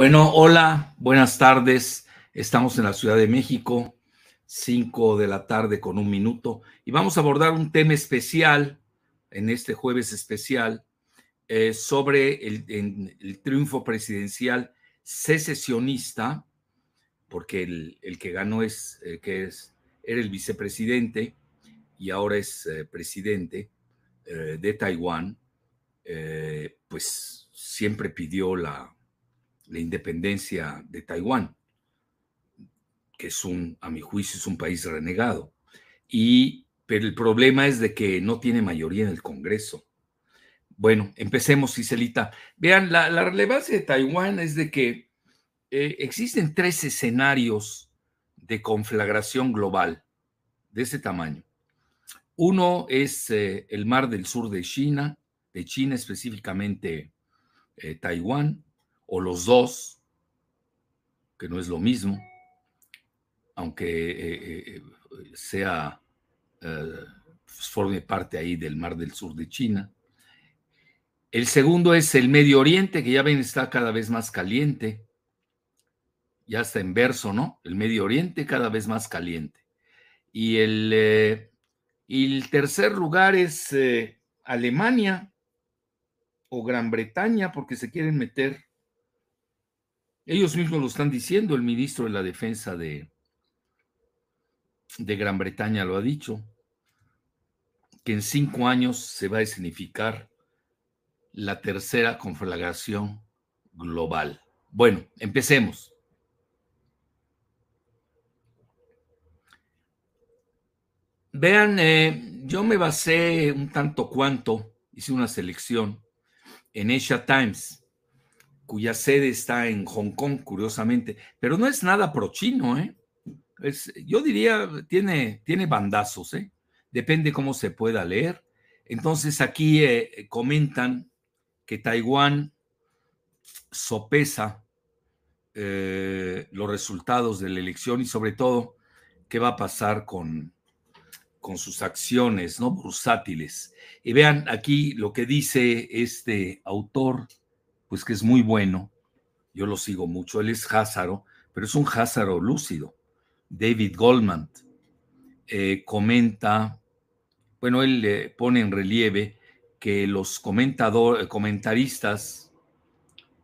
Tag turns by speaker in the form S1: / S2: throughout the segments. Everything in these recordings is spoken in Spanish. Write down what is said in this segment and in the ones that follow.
S1: Bueno, hola, buenas tardes. Estamos en la Ciudad de México, 5 de la tarde con un minuto, y vamos a abordar un tema especial en este jueves especial eh, sobre el, triunfo presidencial secesionista, porque el, que ganó es, eh, que es, era el vicepresidente y ahora es eh, presidente de Taiwán, pues siempre pidió la la independencia de Taiwán, que es un, a mi juicio, es un país renegado. Y, pero el problema es de que no tiene mayoría en el Congreso. Bueno, empecemos, Ciselita. Vean, la, relevancia de Taiwán es de que eh, existen tres escenarios de conflagración global de ese tamaño. Uno es eh, el mar del sur de China, de China específicamente eh, Taiwán o los dos, que no es lo mismo, aunque eh, eh, sea, eh, forme parte ahí del Mar del Sur de China. El segundo es el Medio Oriente, que ya ven está cada vez más caliente. Ya está en verso, ¿no? El Medio Oriente cada vez más caliente. Y el, y el tercer lugar es Alemania o Gran Bretaña, porque se quieren meter ellos mismos lo están diciendo, el ministro de la Defensa de, de Gran Bretaña lo ha dicho, que en cinco años se va a escenificar la tercera conflagración global. Bueno, empecemos. Vean, eh, yo me basé un tanto cuanto, hice una selección en Asia Times cuya sede está en Hong Kong, curiosamente, pero no es nada pro-chino, ¿eh? yo diría, tiene, tiene bandazos, ¿eh? Depende cómo se pueda leer. Entonces aquí eh, comentan que Taiwán sopesa eh, los resultados de la elección y sobre todo qué va a pasar con, con sus acciones no bursátiles. Y vean aquí lo que dice este autor pues que es muy bueno. Yo lo sigo mucho. Él es Házaro, pero es un Házaro lúcido. David Goldman eh, comenta, bueno, él pone en relieve que los comentador, comentaristas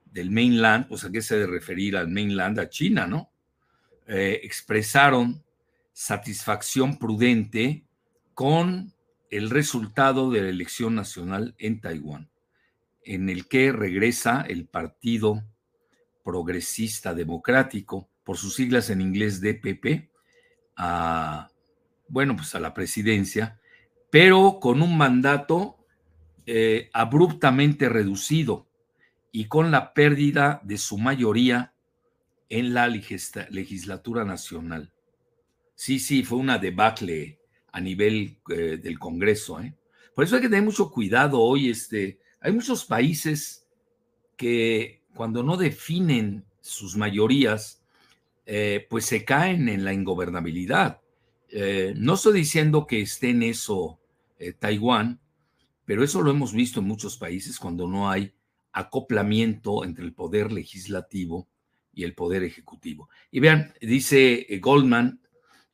S1: del mainland, pues a qué se debe referir al mainland, a China, ¿no? Eh, expresaron satisfacción prudente con el resultado de la elección nacional en Taiwán en el que regresa el Partido Progresista Democrático, por sus siglas en inglés DPP, a, bueno, pues a la presidencia, pero con un mandato eh, abruptamente reducido y con la pérdida de su mayoría en la legislatura nacional. Sí, sí, fue una debacle a nivel eh, del Congreso. ¿eh? Por eso hay que tener mucho cuidado hoy, este, hay muchos países que cuando no definen sus mayorías, eh, pues se caen en la ingobernabilidad. Eh, no estoy diciendo que esté en eso eh, Taiwán, pero eso lo hemos visto en muchos países cuando no hay acoplamiento entre el poder legislativo y el poder ejecutivo. Y vean, dice Goldman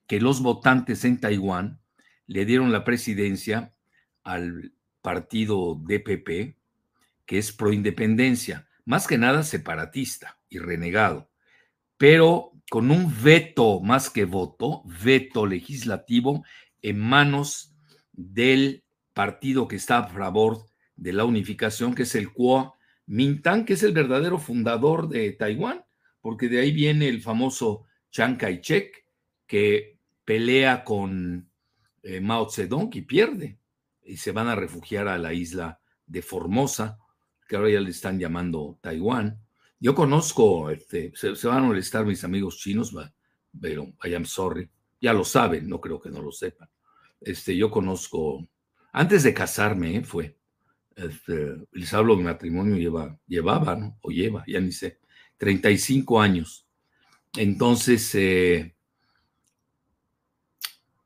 S1: que los votantes en Taiwán le dieron la presidencia al partido DPP, que es proindependencia, más que nada separatista y renegado, pero con un veto más que voto, veto legislativo en manos del partido que está a favor de la unificación, que es el Kuomintang, que es el verdadero fundador de Taiwán, porque de ahí viene el famoso Chiang Kai-shek, que pelea con eh, Mao Zedong y pierde y se van a refugiar a la isla de Formosa, que ahora ya le están llamando Taiwán. Yo conozco, este, se, van a molestar mis amigos chinos, pero I am sorry, ya lo saben, no creo que no lo sepan. Este, yo conozco, antes de casarme eh, fue, este, les hablo de matrimonio, lleva, llevaba, ¿no? O lleva, ya ni sé, 35 años. Entonces, eh,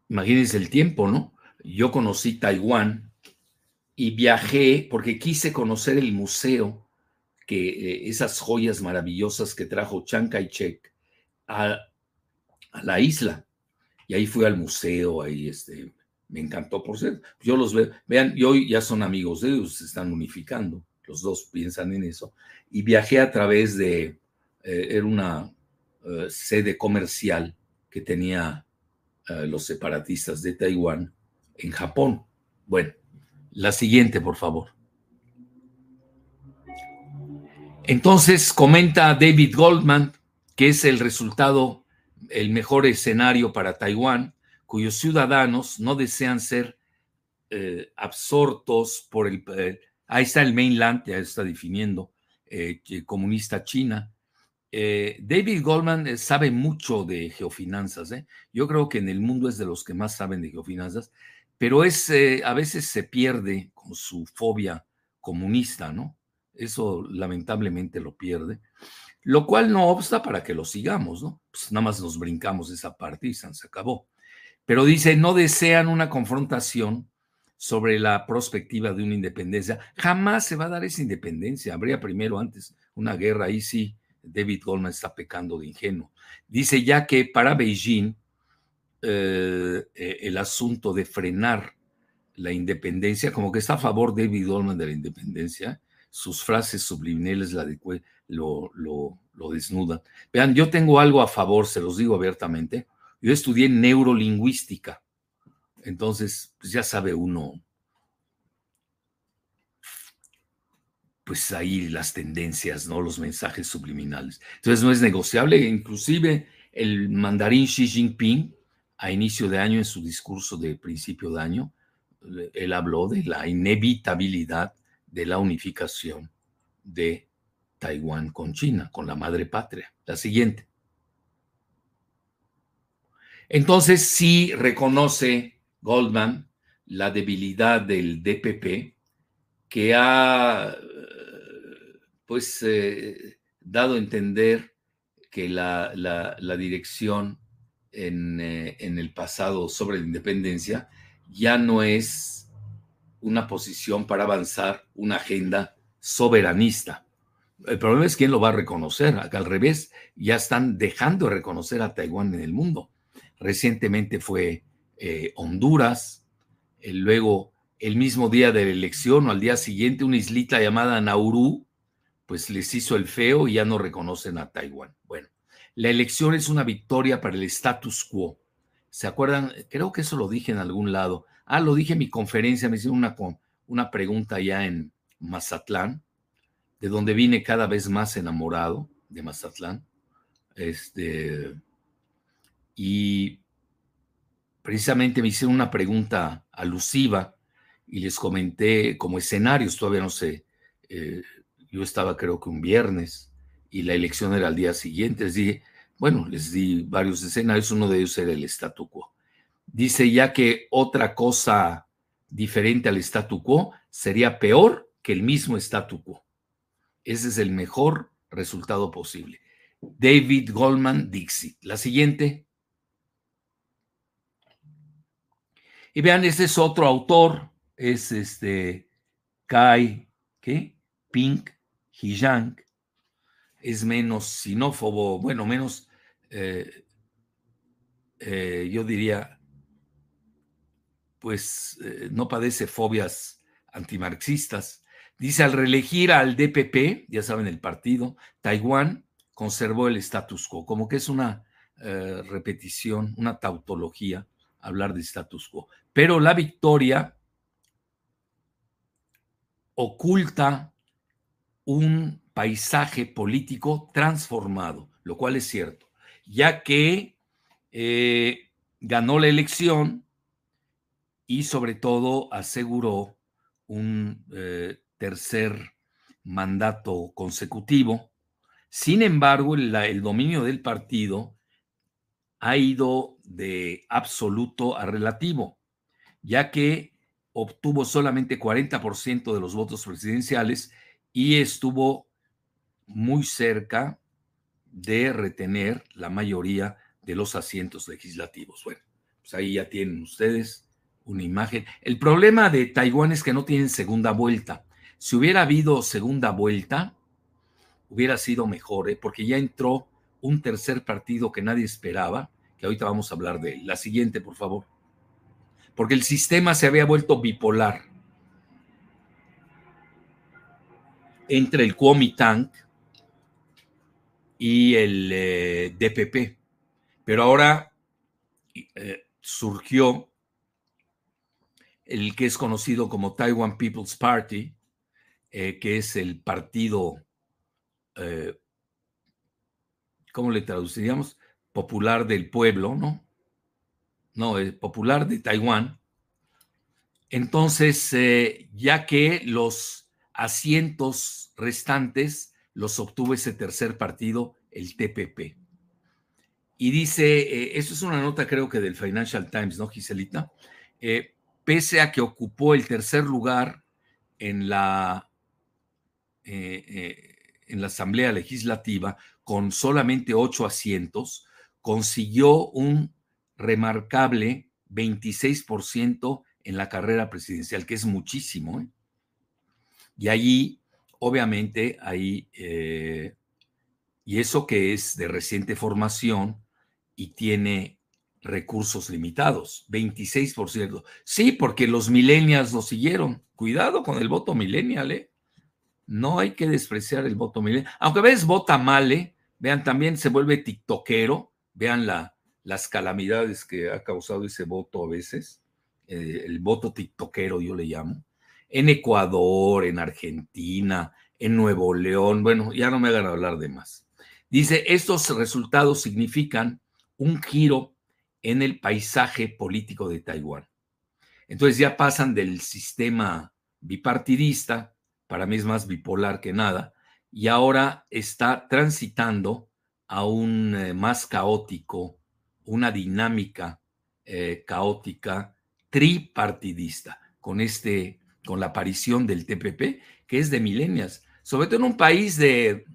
S1: imagínense el tiempo, ¿no? Yo conocí Taiwán y viajé porque quise conocer el museo que eh, esas joyas maravillosas que trajo Chiang Kai-shek a, a, la isla. Y ahí fui al museo, ahí este, me encantó por ser. Yo los veo, vean, y hoy ya son amigos de ellos, se están unificando, los dos piensan en eso. Y viajé a través de, eh, era una eh, sede comercial que tenía los separatistas de Taiwán en Japón. Bueno, la siguiente, por favor. Entonces comenta David Goldman que es el resultado, el mejor escenario para Taiwán, cuyos ciudadanos no desean ser eh, absortos por el... Eh, ahí está el mainland, ya está definiendo, eh, comunista China. David Goldman sabe mucho de geofinanzas. Yo creo que en el mundo es de los que más saben de geofinanzas, pero es, a veces se pierde con su fobia comunista, ¿no? Eso lamentablemente lo pierde, lo cual no obsta para que lo sigamos, ¿no? Pues nada más nos brincamos esa parte y se acabó. Pero dice, no desean una confrontación sobre la perspectiva de una independencia. Jamás se va a dar esa independencia. Habría primero antes una guerra. Ahí sí, David Goldman está pecando de ingenuo. Dice ya que para Beijing eh, eh, el asunto de frenar la independencia, como que está a favor David Goldman de la independencia, sus frases subliminales lo, lo desnudan. Vean, yo tengo algo a favor, se los digo abiertamente. Yo estudié neurolingüística. Entonces, pues ya sabe uno, pues ahí las tendencias, ¿no? Los mensajes subliminales. Entonces no es negociable. Inclusive el mandarín Xi Jinping, a inicio de año, en su discurso de principio de año, él habló de la inevitabilidad de la unificación de Taiwán con China, con la madre patria. La siguiente. Entonces sí reconoce Goldman la debilidad del DPP que ha pues eh, dado a entender que la, dirección en, eh, en, el pasado sobre la independencia ya no es una posición para avanzar una agenda soberanista. El problema es quién lo va a reconocer. Acá al revés, ya están dejando de reconocer a Taiwán en el mundo. Recientemente fue eh, Honduras, eh, luego el mismo día de la elección o al día siguiente una islita llamada Nauru, pues les hizo el feo y ya no reconocen a Taiwán. Bueno, la elección es una victoria para el status quo. ¿Se acuerdan? Creo que eso lo dije en algún lado. Ah, lo dije en mi conferencia, me hicieron una, una pregunta ya en Mazatlán, de donde vine cada vez más enamorado de Mazatlán. Este, y precisamente me hicieron una pregunta alusiva y les comenté como escenarios, todavía no sé, eh, yo estaba creo que un viernes y la elección era al día siguiente, les dije, bueno, les di varios escenarios, uno de ellos era el statu quo. Dice ya que otra cosa diferente al statu quo sería peor que el mismo statu quo. Ese es el mejor resultado posible. David Goldman Dixie. La siguiente. Y vean, este es otro autor, es este Kai, ¿qué? Pink Hijang. Es menos sinófobo, bueno, menos, eh, eh, yo diría, pues eh, no padece fobias antimarxistas. Dice, al reelegir al DPP, ya saben el partido, Taiwán conservó el status quo, como que es una repetición, una tautología hablar de status quo. Pero la victoria oculta un paisaje político transformado, lo cual es cierto, ya que eh, ganó la elección y sobre todo aseguró un eh, tercer mandato consecutivo. Sin embargo, el, dominio del partido ha ido de absoluto a relativo, ya que obtuvo solamente 40% de los votos presidenciales y estuvo muy cerca de retener la mayoría de los asientos legislativos. Bueno, pues ahí ya tienen ustedes una imagen. El problema de Taiwán es que no tienen segunda vuelta. Si hubiera habido segunda vuelta, hubiera sido mejor, ¿eh? porque ya entró un tercer partido que nadie esperaba, que ahorita vamos a hablar de él. La siguiente, por favor. Porque el sistema se había vuelto bipolar entre el Kuomintang y el eh, DPP. Pero ahora eh, surgió el que es conocido como Taiwan People's Party, eh, que es el partido, ¿cómo le traduciríamos? Popular del pueblo, ¿no? No, el popular de Taiwán. Entonces, ya que los asientos restantes los obtuvo ese tercer partido, el TPP. Y dice, eh, eso es una nota creo que del Financial Times, ¿no, Giselita? Eh, pese a que ocupó el tercer lugar en la, eh, en la Asamblea Legislativa con solamente ocho asientos, consiguió un remarcable 26% en la carrera presidencial, que es muchísimo. Y allí, obviamente, ahí, y eso que es de reciente formación, y tiene recursos limitados, 26%. Sí, porque los millennials lo siguieron. Cuidado con el voto millennial, ¿eh? No hay que despreciar el voto millennial. Aunque a veces vota mal, ¿eh? Vean, también se vuelve tiktokero. Vean la, las calamidades que ha causado ese voto a veces. Eh, el voto tiktokero, yo le llamo. En Ecuador, en Argentina, en Nuevo León. Bueno, ya no me hagan hablar de más. Dice, estos resultados significan un giro en el paisaje político de Taiwán. Entonces ya pasan del sistema bipartidista, para mí es más bipolar que nada, y ahora está transitando a un eh, más caótico, una dinámica eh, caótica tripartidista, con este, con la aparición del TPP, que es de milenias, sobre todo en un país de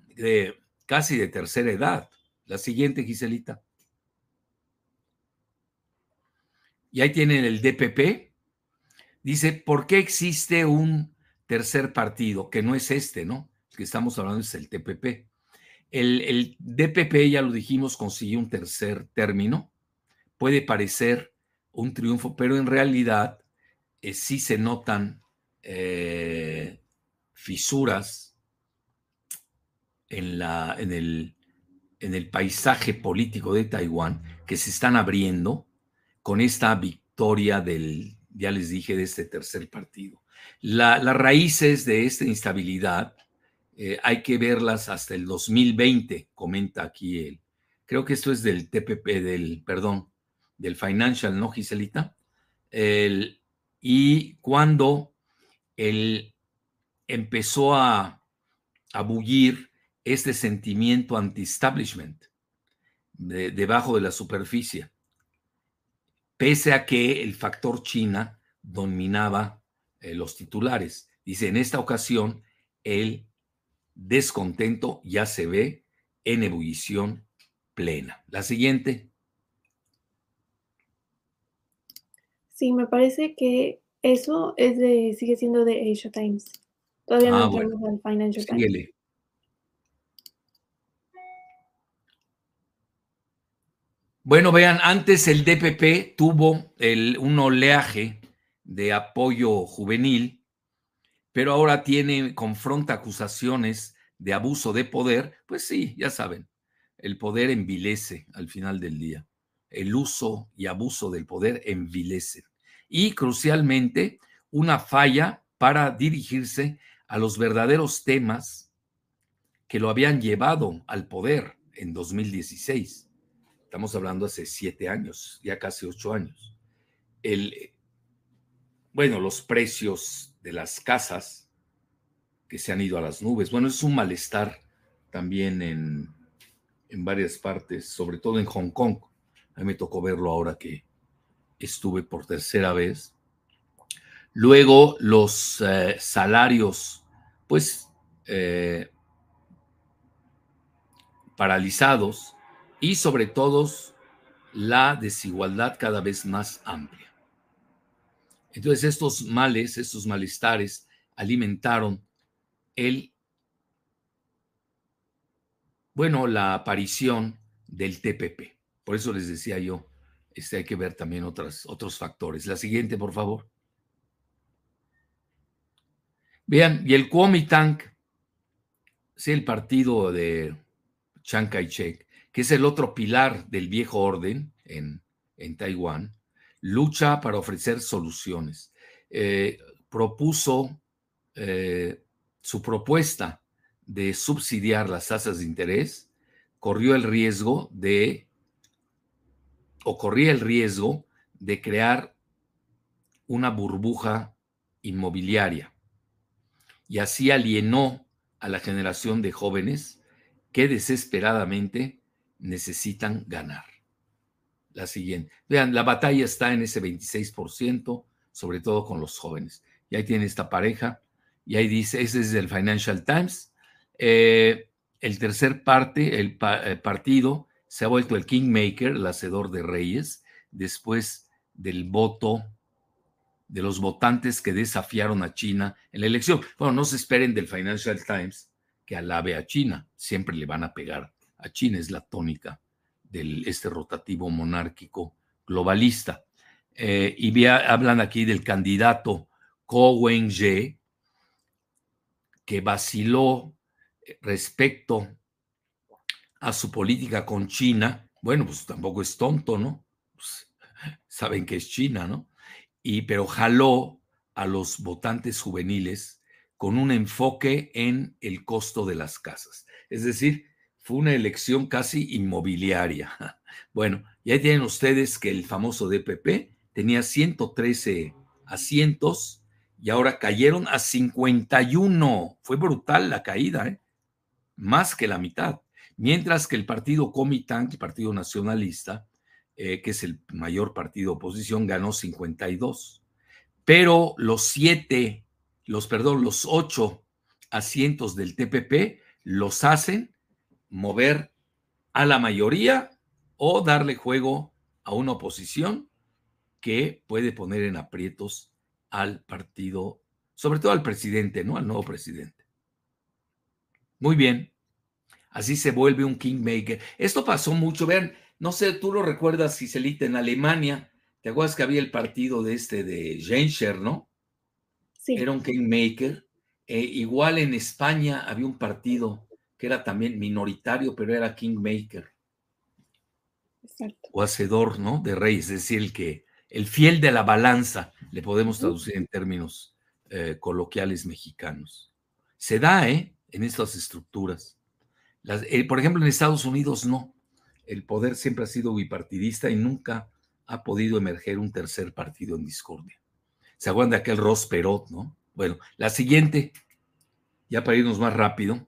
S1: casi de tercera edad. La siguiente, Giselita. y ahí tienen el DPP, dice, ¿por qué existe un tercer partido? Que no es este, ¿no? El que estamos hablando es el TPP. El, DPP, ya lo dijimos, consiguió un tercer término. Puede parecer un triunfo, pero en realidad eh, sí se notan eh, fisuras en, la, en, el, en el paisaje político de Taiwán que se están abriendo con esta victoria del, ya les dije, de este tercer partido. las raíces de esta instabilidad eh, hay que verlas hasta el 2020, comenta aquí él. Creo que esto es del TPP, del, perdón, del Financial, ¿no, Giselita? y cuando él empezó a, a bullir este sentimiento anti-establishment debajo de la superficie pese a que el factor China dominaba eh, los titulares. Dice, en esta ocasión el descontento ya se ve en ebullición plena. La siguiente.
S2: Sí, me parece que eso es de, sigue siendo de Asia Times. Todavía no ah, tenemos al Financial Times.
S1: Bueno, vean, antes el DPP tuvo un oleaje de apoyo juvenil, pero ahora tiene, confronta acusaciones de abuso de poder. Pues sí, ya saben, el poder envilece al final del día. El uso y abuso del poder envilece. Y crucialmente, una falla para dirigirse a los verdaderos temas que lo habían llevado al poder en 2016 Estamos hablando hace siete años, ya casi ocho años. El, bueno, los precios de las casas que se han ido a las nubes. Bueno, es un malestar también en, en varias partes, sobre todo en Hong Kong. A mí me tocó verlo ahora que estuve por tercera vez. Luego los eh, salarios, pues, eh, paralizados y sobre todo la desigualdad cada vez más amplia. Entonces estos males, estos malestares alimentaron el bueno, la aparición del TPP. Por eso les decía yo, este, hay que ver también otras, otros factores. La siguiente, por favor. Vean, y el Kuomintang, es el partido de Chiang Kai-shek, que es el otro pilar del viejo orden en, en Taiwán, lucha para ofrecer soluciones. Eh, propuso eh, su propuesta de subsidiar las tasas de interés, corrió el riesgo de, o corría el riesgo de crear una burbuja inmobiliaria. Y así alienó a la generación de jóvenes que desesperadamente necesitan ganar. La siguiente. Vean, la batalla está en ese 26%, sobre todo con los jóvenes. Y ahí tiene esta pareja, y ahí dice, ese es del Financial Times. Eh, el tercer parte, el eh, partido, se ha vuelto el Kingmaker, el hacedor de reyes, después del voto de los votantes que desafiaron a China en la elección. Bueno, no se esperen del Financial Times que alabe a China, siempre le van a pegar a China, es la tónica de este rotativo monárquico globalista. Eh, y hablan aquí del candidato Ko Wen-je, que vaciló respecto a su política con China. Bueno, pues tampoco es tonto, ¿no? Pues, saben que es China, ¿no? Y pero jaló a los votantes juveniles con un enfoque en el costo de las casas. Es decir, fue una elección casi inmobiliaria. Bueno, ya tienen ustedes que el famoso DPP tenía 113 asientos y ahora cayeron a 51. Fue brutal la caída, ¿eh? más que la mitad. Mientras que el partido Comitán, el partido nacionalista, eh, que es el mayor partido de oposición, ganó 52. Pero los siete, los, perdón, los ocho asientos del TPP los hacen mover a la mayoría o darle juego a una oposición que puede poner en aprietos al partido, sobre todo al presidente, ¿no? Al nuevo presidente. Muy bien. Así se vuelve un kingmaker. Esto pasó mucho. Vean, no sé, tú lo recuerdas, Giselita, en Alemania. ¿Te acuerdas que había el partido de este de Genscher, no? Sí. Era un kingmaker. Eh, igual en España había un partido que era también minoritario, pero era kingmaker. Exacto. O hacedor, ¿no? De reyes, es decir, el que, el fiel de la balanza, le podemos traducir en términos eh, coloquiales mexicanos. Se da, ¿eh? En estas estructuras. Eh, por ejemplo, en Estados Unidos no. El poder siempre ha sido bipartidista y nunca ha podido emerger un tercer partido en discordia. ¿Se acuerdan de aquel Ross Perot, no? Bueno, la siguiente, ya para irnos más rápido,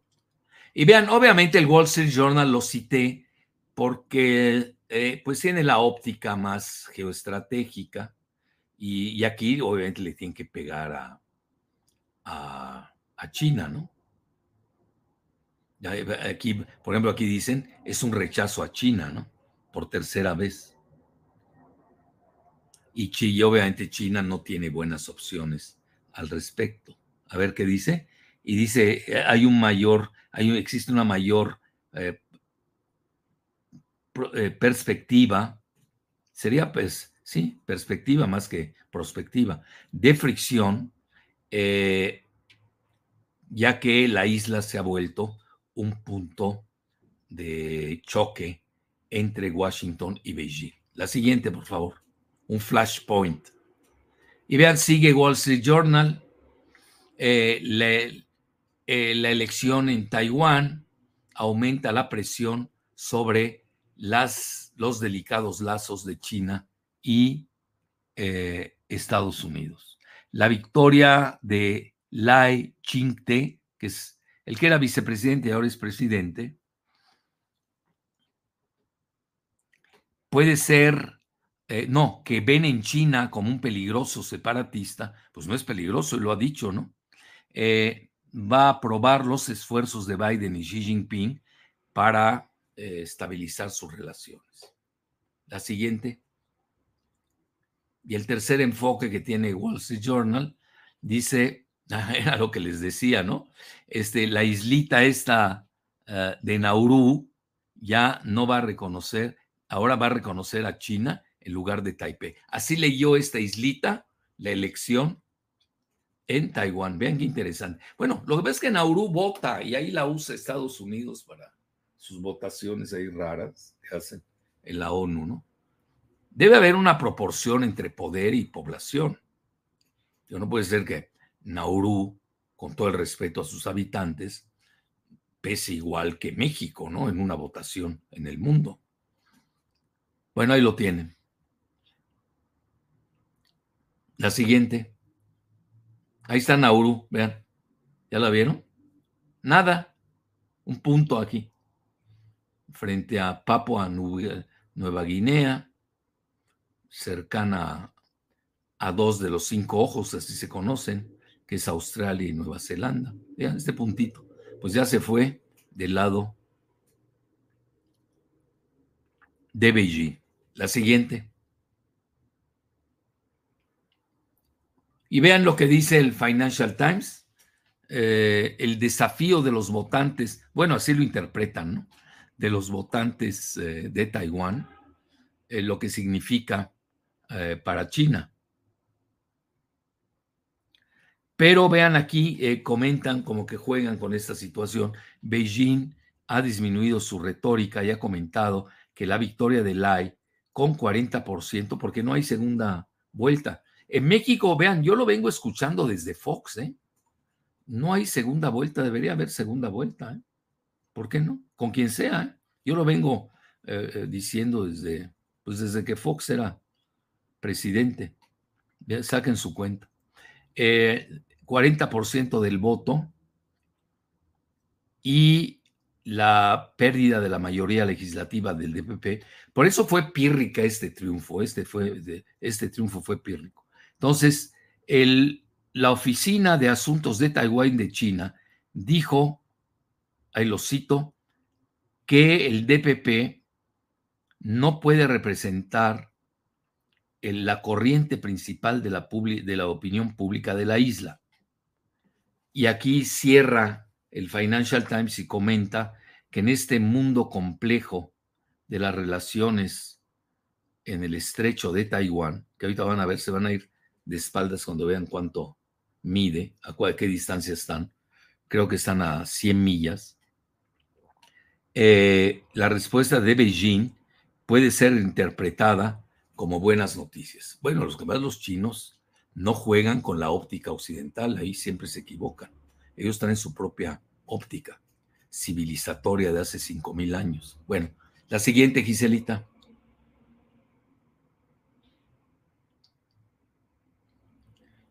S1: y vean, obviamente el Wall Street Journal lo cité porque eh, pues tiene la óptica más geoestratégica y, aquí obviamente le tienen que pegar a, a, China, ¿no? Aquí, por ejemplo, aquí dicen, es un rechazo a China, ¿no? Por tercera vez. Y, obviamente China no tiene buenas opciones al respecto. A ver qué dice. Y dice, eh, hay un mayor existe una mayor eh, eh, perspectiva, sería pues, sí, perspectiva más que prospectiva, de fricción, eh, ya que la isla se ha vuelto un punto de choque entre Washington y Beijing. La siguiente, por favor, un flashpoint. Y vean, sigue Wall Street Journal. le, eh, la elección en Taiwán aumenta la presión sobre las, los delicados lazos de China y eh, Estados Unidos. La victoria de Lai Ching-te, que es el que era vicepresidente y ahora es presidente, puede ser, eh, no, que ven en China como un peligroso separatista, pues no es peligroso, lo ha dicho, ¿no? va a aprobar los esfuerzos de Biden y Xi Jinping para eh, estabilizar sus relaciones. La siguiente. Y el tercer enfoque que tiene Wall Street Journal dice, era lo que les decía, ¿no? Este, la islita esta eh, de Nauru ya no va a reconocer, ahora va a reconocer a China en lugar de Taipei. Así leyó esta islita la elección en Taiwán. Vean qué interesante. Bueno, lo que pasa es que Nauru vota y ahí la usa Estados Unidos para sus votaciones ahí raras que hacen en la ONU, ¿no? Debe haber una proporción entre poder y población. No puede ser que Nauru, con todo el respeto a sus habitantes, pese igual que México, ¿no? En una votación en el mundo. Bueno, ahí lo tienen. La siguiente. Ahí está Nauru, vean. ¿Ya la vieron? Nada. Un punto aquí. Frente a Papua Nueva Guinea, cercana a dos de los cinco ojos, así se conocen, que es Australia y Nueva Zelanda. Vean este puntito. Pues ya se fue del lado de Beijing. La siguiente. Y vean lo que dice el Financial Times, eh, el desafío de los votantes, bueno, así lo interpretan, ¿no? De los votantes eh, de Taiwán, eh, lo que significa para China. Pero vean aquí, comentan como que juegan con esta situación. Beijing ha disminuido su retórica y ha comentado que la victoria de Lai con 40%, porque no hay segunda vuelta. En México, vean, yo lo vengo escuchando desde Fox, ¿eh? No hay segunda vuelta, debería haber segunda vuelta, ¿eh? ¿Por qué no? Con quien sea, ¿eh? Yo lo vengo eh, eh, diciendo desde, pues desde que Fox era presidente. Saquen su cuenta. 40% del voto y la pérdida de la mayoría legislativa del DPP. Por eso fue pírrica este triunfo, este, fue, este triunfo fue pírrico. Entonces, el, la Oficina de Asuntos de Taiwán de China dijo, ahí lo cito, que el DPP no puede representar la corriente principal de la, de la opinión pública de la isla. Y aquí cierra el Financial Times y comenta que en este mundo complejo de las relaciones en el estrecho de Taiwán, que ahorita van a ver, se van a ir de espaldas cuando vean cuánto mide, a, qué distancia están, creo que están a 100 millas, eh, la respuesta de Beijing puede ser interpretada como buenas noticias. Bueno, los que más los chinos no juegan con la óptica occidental, ahí siempre se equivocan. Ellos traen su propia óptica civilizatoria de hace 5.000 años. Bueno, la siguiente, Giselita.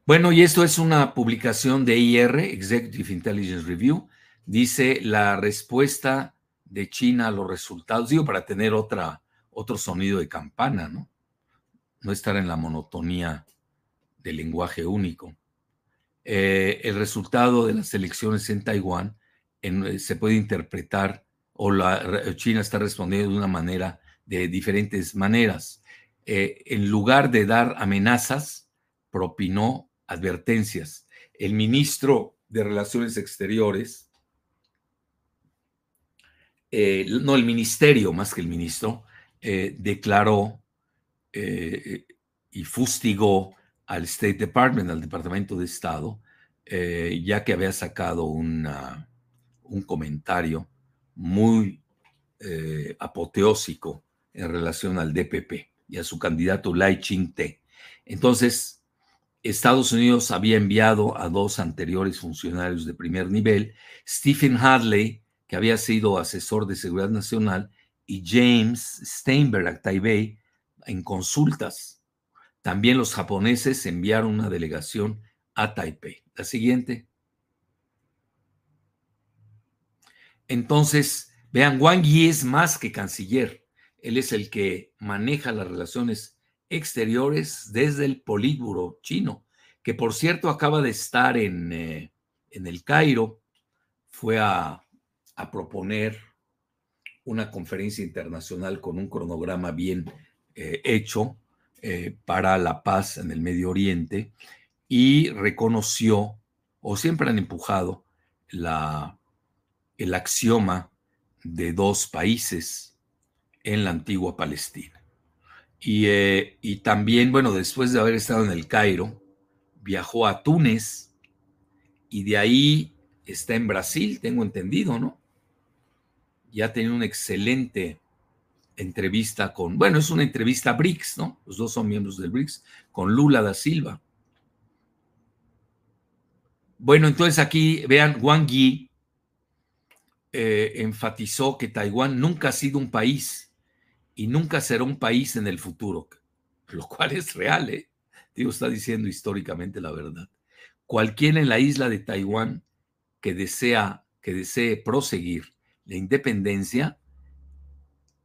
S1: Bueno, y esto es una publicación de IR, Executive Intelligence Review. Dice la respuesta de China a los resultados, digo, para tener otro sonido de campana, ¿no? No estar en la monotonía del lenguaje único. Eh, el resultado de las elecciones en Taiwán eh, se puede interpretar o la, China está respondiendo de una manera, de diferentes maneras. Eh, en lugar de dar amenazas, propinó advertencias. El ministro de Relaciones Exteriores, no el ministerio más que el ministro, declaró y fustigó al State Department, al Departamento de Estado, eh, ya que había sacado un comentario muy eh, apoteósico en relación al DPP y a su candidato Lai Ching-te. Entonces, Estados Unidos había enviado a dos anteriores funcionarios de primer nivel, Stephen Hadley, que había sido asesor de seguridad nacional, y James Steinberg a Taipei en consultas también los japoneses enviaron una delegación a Taipei. La siguiente. Entonces, vean, Wang Yi es más que canciller. Él es el que maneja las relaciones exteriores desde el Politburo chino, que por cierto acaba de estar en, eh, en el Cairo. Fue a, a proponer una conferencia internacional con un cronograma bien eh, hecho eh, para la paz en el Medio Oriente y reconoció, o siempre han empujado, la, el axioma de dos países en la antigua Palestina. Y, eh, y, también, bueno, después de haber estado en el Cairo, viajó a Túnez y de ahí está en Brasil, tengo entendido, ¿no? Ya tenido una excelente entrevista con, bueno, es una entrevista BRICS, ¿no? Los dos son miembros del BRICS, con Lula da Silva. Bueno, entonces aquí vean, Wang Yi eh, enfatizó que Taiwán nunca ha sido un país y nunca será un país en el futuro, lo cual es real, ¿eh? Está diciendo históricamente la verdad. Cualquiera en la isla de Taiwán que desea que desee proseguir la independencia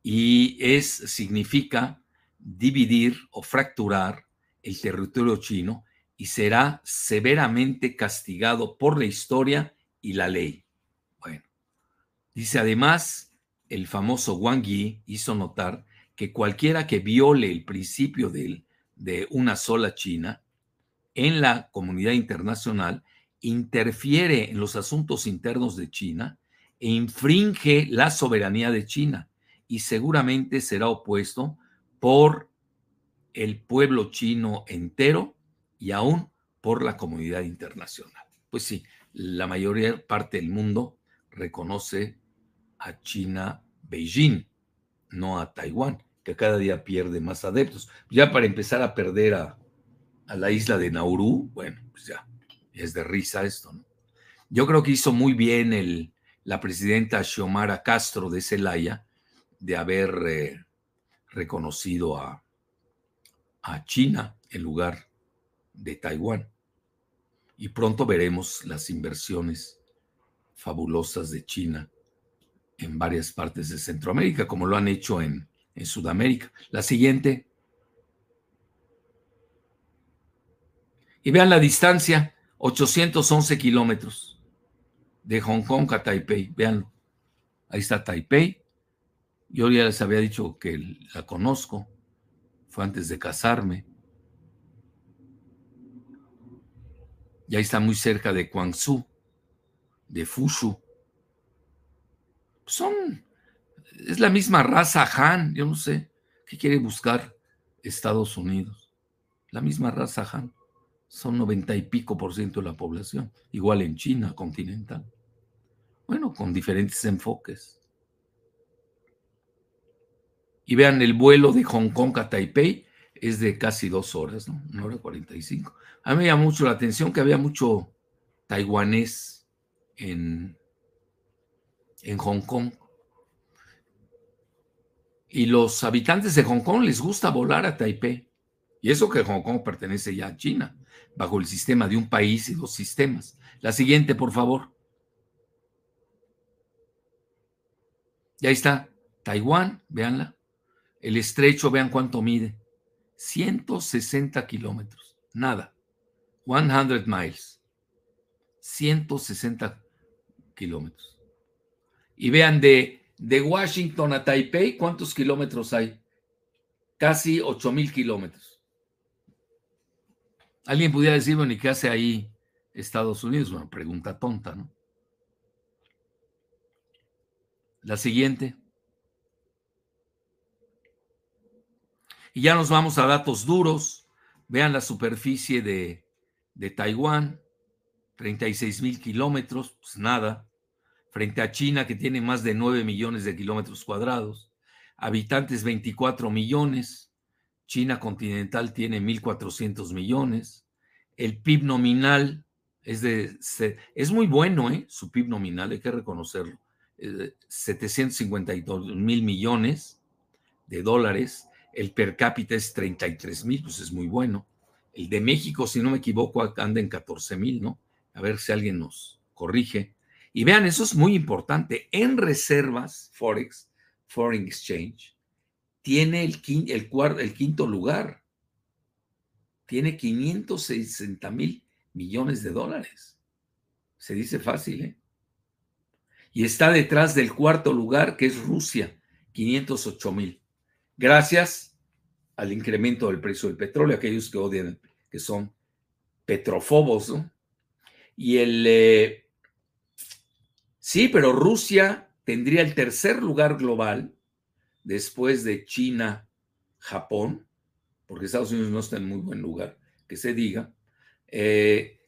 S1: y es significa dividir o fracturar el territorio chino y será severamente castigado por la historia y la ley. Bueno, dice además, el famoso Wang Yi hizo notar que cualquiera que viole el principio de, de una sola China en la comunidad internacional interfiere en los asuntos internos de China e infringe la soberanía de China y seguramente será opuesto por el pueblo chino entero y aún por la comunidad internacional. Pues sí, la mayoría parte del mundo reconoce a China Beijing, no a Taiwán, que cada día pierde más adeptos. Ya para empezar a perder a, la isla de Nauru, bueno, pues ya es de risa esto, ¿no? Yo creo que hizo muy bien el, la presidenta Xiomara Castro de Celaya de haber eh, reconocido a, a China en lugar de Taiwán. Y pronto veremos las inversiones fabulosas de China en varias partes de Centroamérica, como lo han hecho en, en Sudamérica. La siguiente. Y vean la distancia, 811 kilómetros de Hong Kong a Taipei. Vean, ahí está Taipei. Yo ya les había dicho que la conozco, fue antes de casarme. Y ahí está muy cerca de Guangzhou, de Fushu. Son, es la misma raza Han, yo no sé qué quiere buscar Estados Unidos. La misma raza Han. Son noventa y pico por ciento de la población, igual en China continental. Bueno, con diferentes enfoques. Y vean, el vuelo de Hong Kong a Taipei es de casi dos horas, ¿no? Una hora cuarenta y cinco. A mí me llamó mucho la atención que había mucho taiwanés en, en Hong Kong. Y los habitantes de Hong Kong les gusta volar a Taipei. Y eso que Hong Kong pertenece ya a China, bajo el sistema de un país y dos sistemas. La siguiente, por favor. Y ahí está, Taiwán, véanla. El estrecho, vean cuánto mide. 160 kilómetros, nada. 100 miles. 160 kilómetros. Y vean, de, de Washington a Taipei, ¿cuántos kilómetros hay? Casi 8 mil kilómetros. Alguien pudiera decir, bueno, ¿y qué hace ahí Estados Unidos? Una pregunta tonta, ¿no? La siguiente. Y ya nos vamos a datos duros. Vean la superficie de, de Taiwán, 36 mil kilómetros, pues nada, frente a China que tiene más de 9 millones de kilómetros cuadrados, habitantes 24 millones, China continental tiene 1.400 millones, el PIB nominal es de, es muy bueno, ¿eh? su PIB nominal, hay que reconocerlo, 752 mil millones de dólares, el per cápita es 33 mil, pues es muy bueno. El de México, si no me equivoco, anda en 14 mil, ¿no? A ver si alguien nos corrige. Y vean, eso es muy importante. En reservas Forex, Foreign Exchange, tiene el, el, el quinto lugar. Tiene 560 mil millones de dólares. Se dice fácil, ¿eh? Y está detrás del cuarto lugar, que es Rusia, 508 mil. Gracias al incremento del precio del petróleo, aquellos que odian que son petrofobos, ¿no? Y el... Eh, sí, pero Rusia tendría el tercer lugar global después de China, Japón, porque Estados Unidos no está en muy buen lugar, que se diga, eh,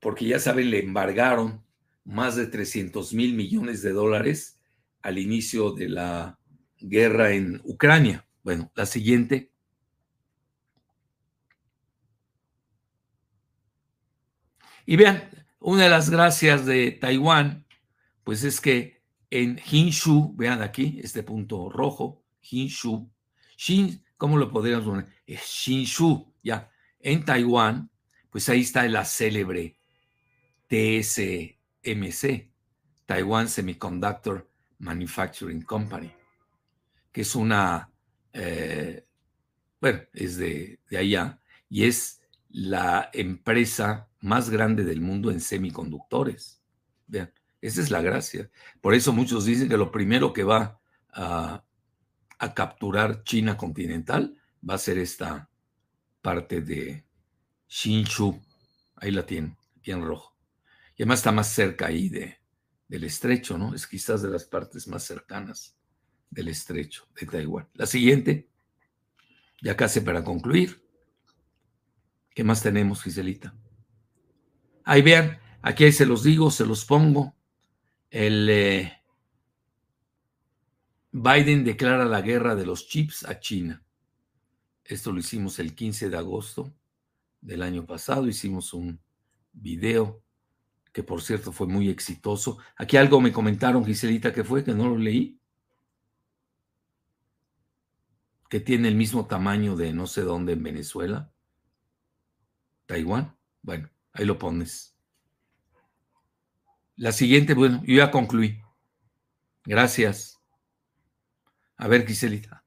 S1: porque ya saben, le embargaron más de 300 mil millones de dólares al inicio de la guerra en Ucrania. Bueno, la siguiente. Y vean, una de las gracias de Taiwán, pues es que en Hinshu, vean aquí, este punto rojo, Hinshu, Shin, ¿cómo lo podríamos poner? Shinshu, ya, en Taiwán, pues ahí está la célebre TSMC, Taiwan Semiconductor Manufacturing Company, que es una, eh, bueno, es de, de allá y es la empresa más grande del mundo en semiconductores. Vean, esa es la gracia. Por eso muchos dicen que lo primero que va a, capturar China continental va a ser esta parte de Xinshu. Ahí la tienen, aquí en rojo. Y además está más cerca ahí de, del estrecho, ¿no? Es quizás de las partes más cercanas del estrecho de Taiwán. La siguiente, ya casi para concluir. ¿Qué más tenemos, Giselita? Ahí vean, aquí se los digo, se los pongo. Eh, Biden declara la guerra de los chips a China. Esto lo hicimos el 15 de agosto del año pasado. Hicimos un video que por cierto fue muy exitoso. Aquí algo me comentaron, Giselita, que fue, que no lo leí. Que tiene el mismo tamaño de no sé dónde en Venezuela. Taiwán. Bueno, ahí lo pones. La siguiente, bueno, yo ya concluí. Gracias. A ver, Giselita.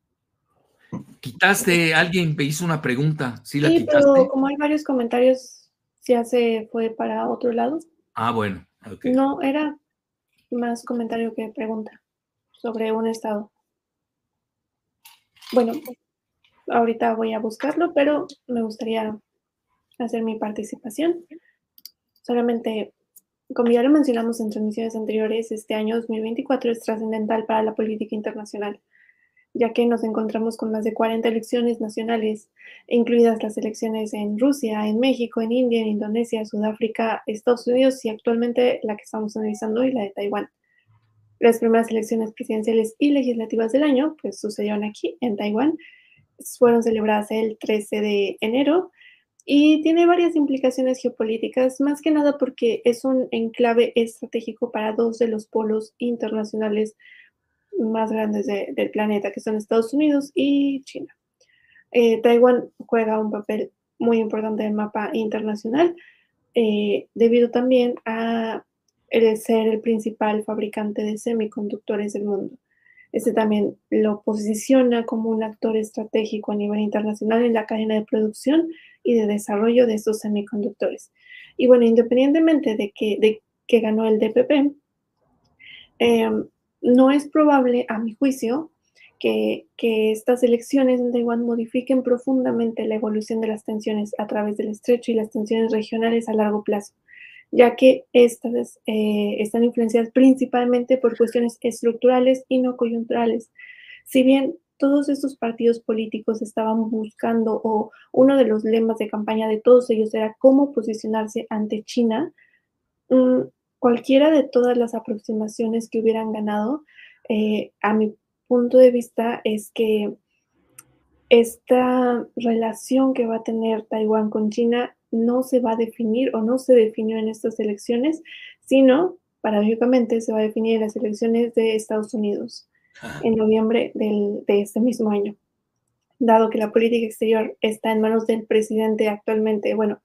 S1: Quitaste, alguien me hizo una pregunta. Sí, la quitaste.
S2: Pero como hay varios comentarios, ya se fue para otro lado.
S1: Ah, bueno.
S2: No, era más comentario que pregunta sobre un estado. Bueno, ahorita voy a buscarlo, pero me gustaría hacer mi participación. Solamente, como ya lo mencionamos en transmisiones anteriores, este año 2024 es trascendental para la política internacional, ya que nos encontramos con más de 40 elecciones nacionales, incluidas las elecciones en Rusia, en México, en India, en Indonesia, Sudáfrica, Estados Unidos y actualmente la que estamos analizando hoy, la de Taiwán. Las primeras elecciones presidenciales y legislativas del año, pues sucedieron aquí, en Taiwán, fueron celebradas el 13 de enero y tiene varias implicaciones geopolíticas, más que nada porque es un enclave estratégico para dos de los polos internacionales más grandes del planeta, que son Estados Unidos y China. Eh, Taiwán juega un papel muy importante en el mapa internacional, eh, debido también a ser el principal fabricante de semiconductores del mundo. Este también lo posiciona como un actor estratégico a nivel internacional en la cadena de producción y de desarrollo de estos semiconductores. Y bueno, independientemente de que, de que ganó el DPP, em, no es probable, a mi juicio, que, que, estas elecciones en Taiwán modifiquen profundamente la evolución de las tensiones a través del estrecho y las tensiones regionales a largo plazo, ya que estas eh, están influenciadas principalmente por cuestiones estructurales y no coyunturales. Si bien todos estos partidos políticos estaban buscando, o uno de los lemas de campaña de todos ellos era cómo posicionarse ante China, mm, cualquiera de todas las aproximaciones que hubieran ganado, eh, a mi punto de vista es que esta relación que va a tener Taiwán con China no se va a definir o no se definió en estas elecciones, sino paradójicamente se va a definir en las elecciones de Estados Unidos en noviembre de este mismo año. Dado que la política exterior está en manos del presidente actualmente, bueno,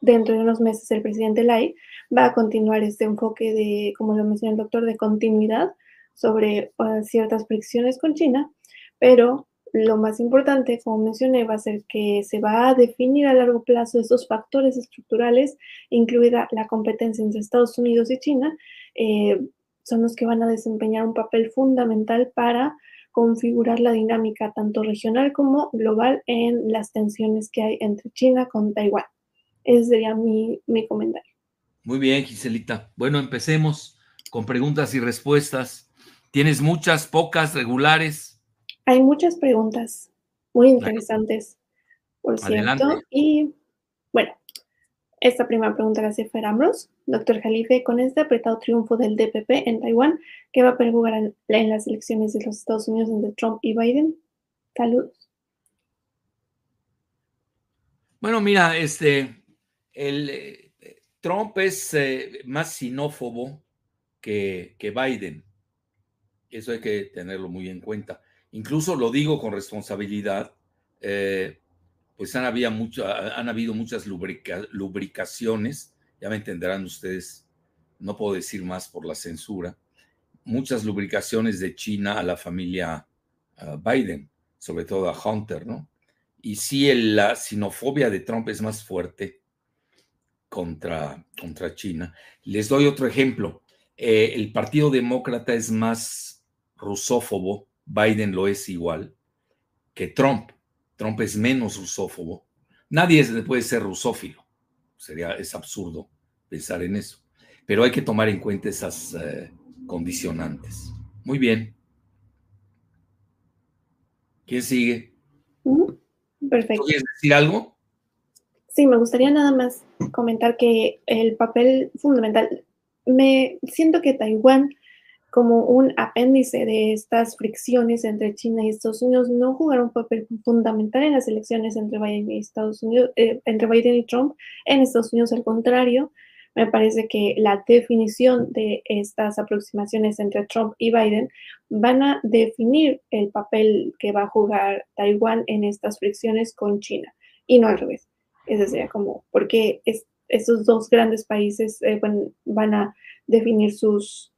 S2: dentro de unos meses el presidente Lai va a continuar este enfoque de, como lo mencionó el doctor, de continuidad sobre uh, ciertas fricciones con China, pero lo más importante, como mencioné, va a ser que se va a definir a largo plazo estos factores estructurales, incluida la competencia entre Estados Unidos y China, eh, son los que van a desempeñar un papel fundamental para configurar la dinámica tanto regional como global en las tensiones que hay entre China con Taiwán. Ese sería mi, mi comentario.
S1: Muy bien, Giselita. Bueno, empecemos con preguntas y respuestas. ¿Tienes muchas, pocas, regulares?
S2: Hay muchas preguntas muy interesantes, por cierto. Y bueno, esta primera pregunta la hace Fer Doctor Jalife, con este apretado triunfo del DPP en Taiwán, ¿qué va a perjugar en, las elecciones de los Estados Unidos entre Trump y Biden? Saludos.
S1: Bueno, mira, este, el, eh, Trump es eh, más sinófobo que, que Biden. Eso hay que tenerlo muy en cuenta. Incluso lo digo con responsabilidad. Eh, pues han, habido muchas lubricaciones, ya me entenderán ustedes, no puedo decir más por la censura, muchas lubricaciones de China a la familia Biden, sobre todo a Hunter, ¿no? Y sí, la sinofobia de Trump es más fuerte contra, contra China. Les doy otro ejemplo. Eh, el Partido Demócrata es más rusófobo, Biden lo es igual, que Trump. Trump es menos rusófobo. Nadie puede ser rusófilo. Sería, es absurdo pensar en eso. Pero hay que tomar en cuenta esas eh, condicionantes. Muy bien. ¿Quién sigue?
S2: Perfecto.
S1: ¿Quieres decir algo?
S2: Sí, me gustaría nada más comentar que el papel fundamental, me siento que Taiwán como un apéndice de estas fricciones entre China y Estados Unidos, no jugaron un papel fundamental en las elecciones entre Biden y Estados Unidos, eh, entre Biden y Trump. En Estados Unidos, al contrario, me parece que la definición de estas aproximaciones entre Trump y Biden van a definir el papel que va a jugar Taiwán en estas fricciones con China y no al revés. Eso sería como, porque estos dos grandes países eh, van a definir sus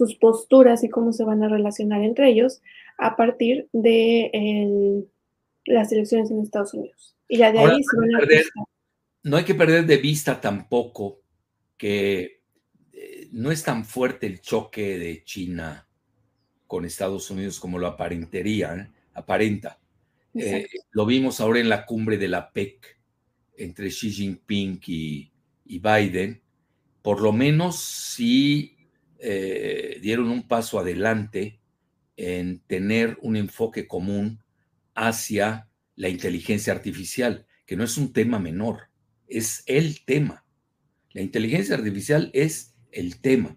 S2: sus posturas y cómo se van a relacionar entre ellos a partir de las elecciones en Estados Unidos. Y ya de ahí se van a
S1: No hay que perder de vista tampoco que eh, no es tan fuerte el choque de China con Estados Unidos como lo aparentería, ¿eh? aparenta. Eh, lo vimos ahora en la cumbre de la PEC entre Xi Jinping y, y Biden. Por lo menos sí eh, dieron un paso adelante en tener un enfoque común hacia la inteligencia artificial, que no es un tema menor, es el tema. La inteligencia artificial es el tema.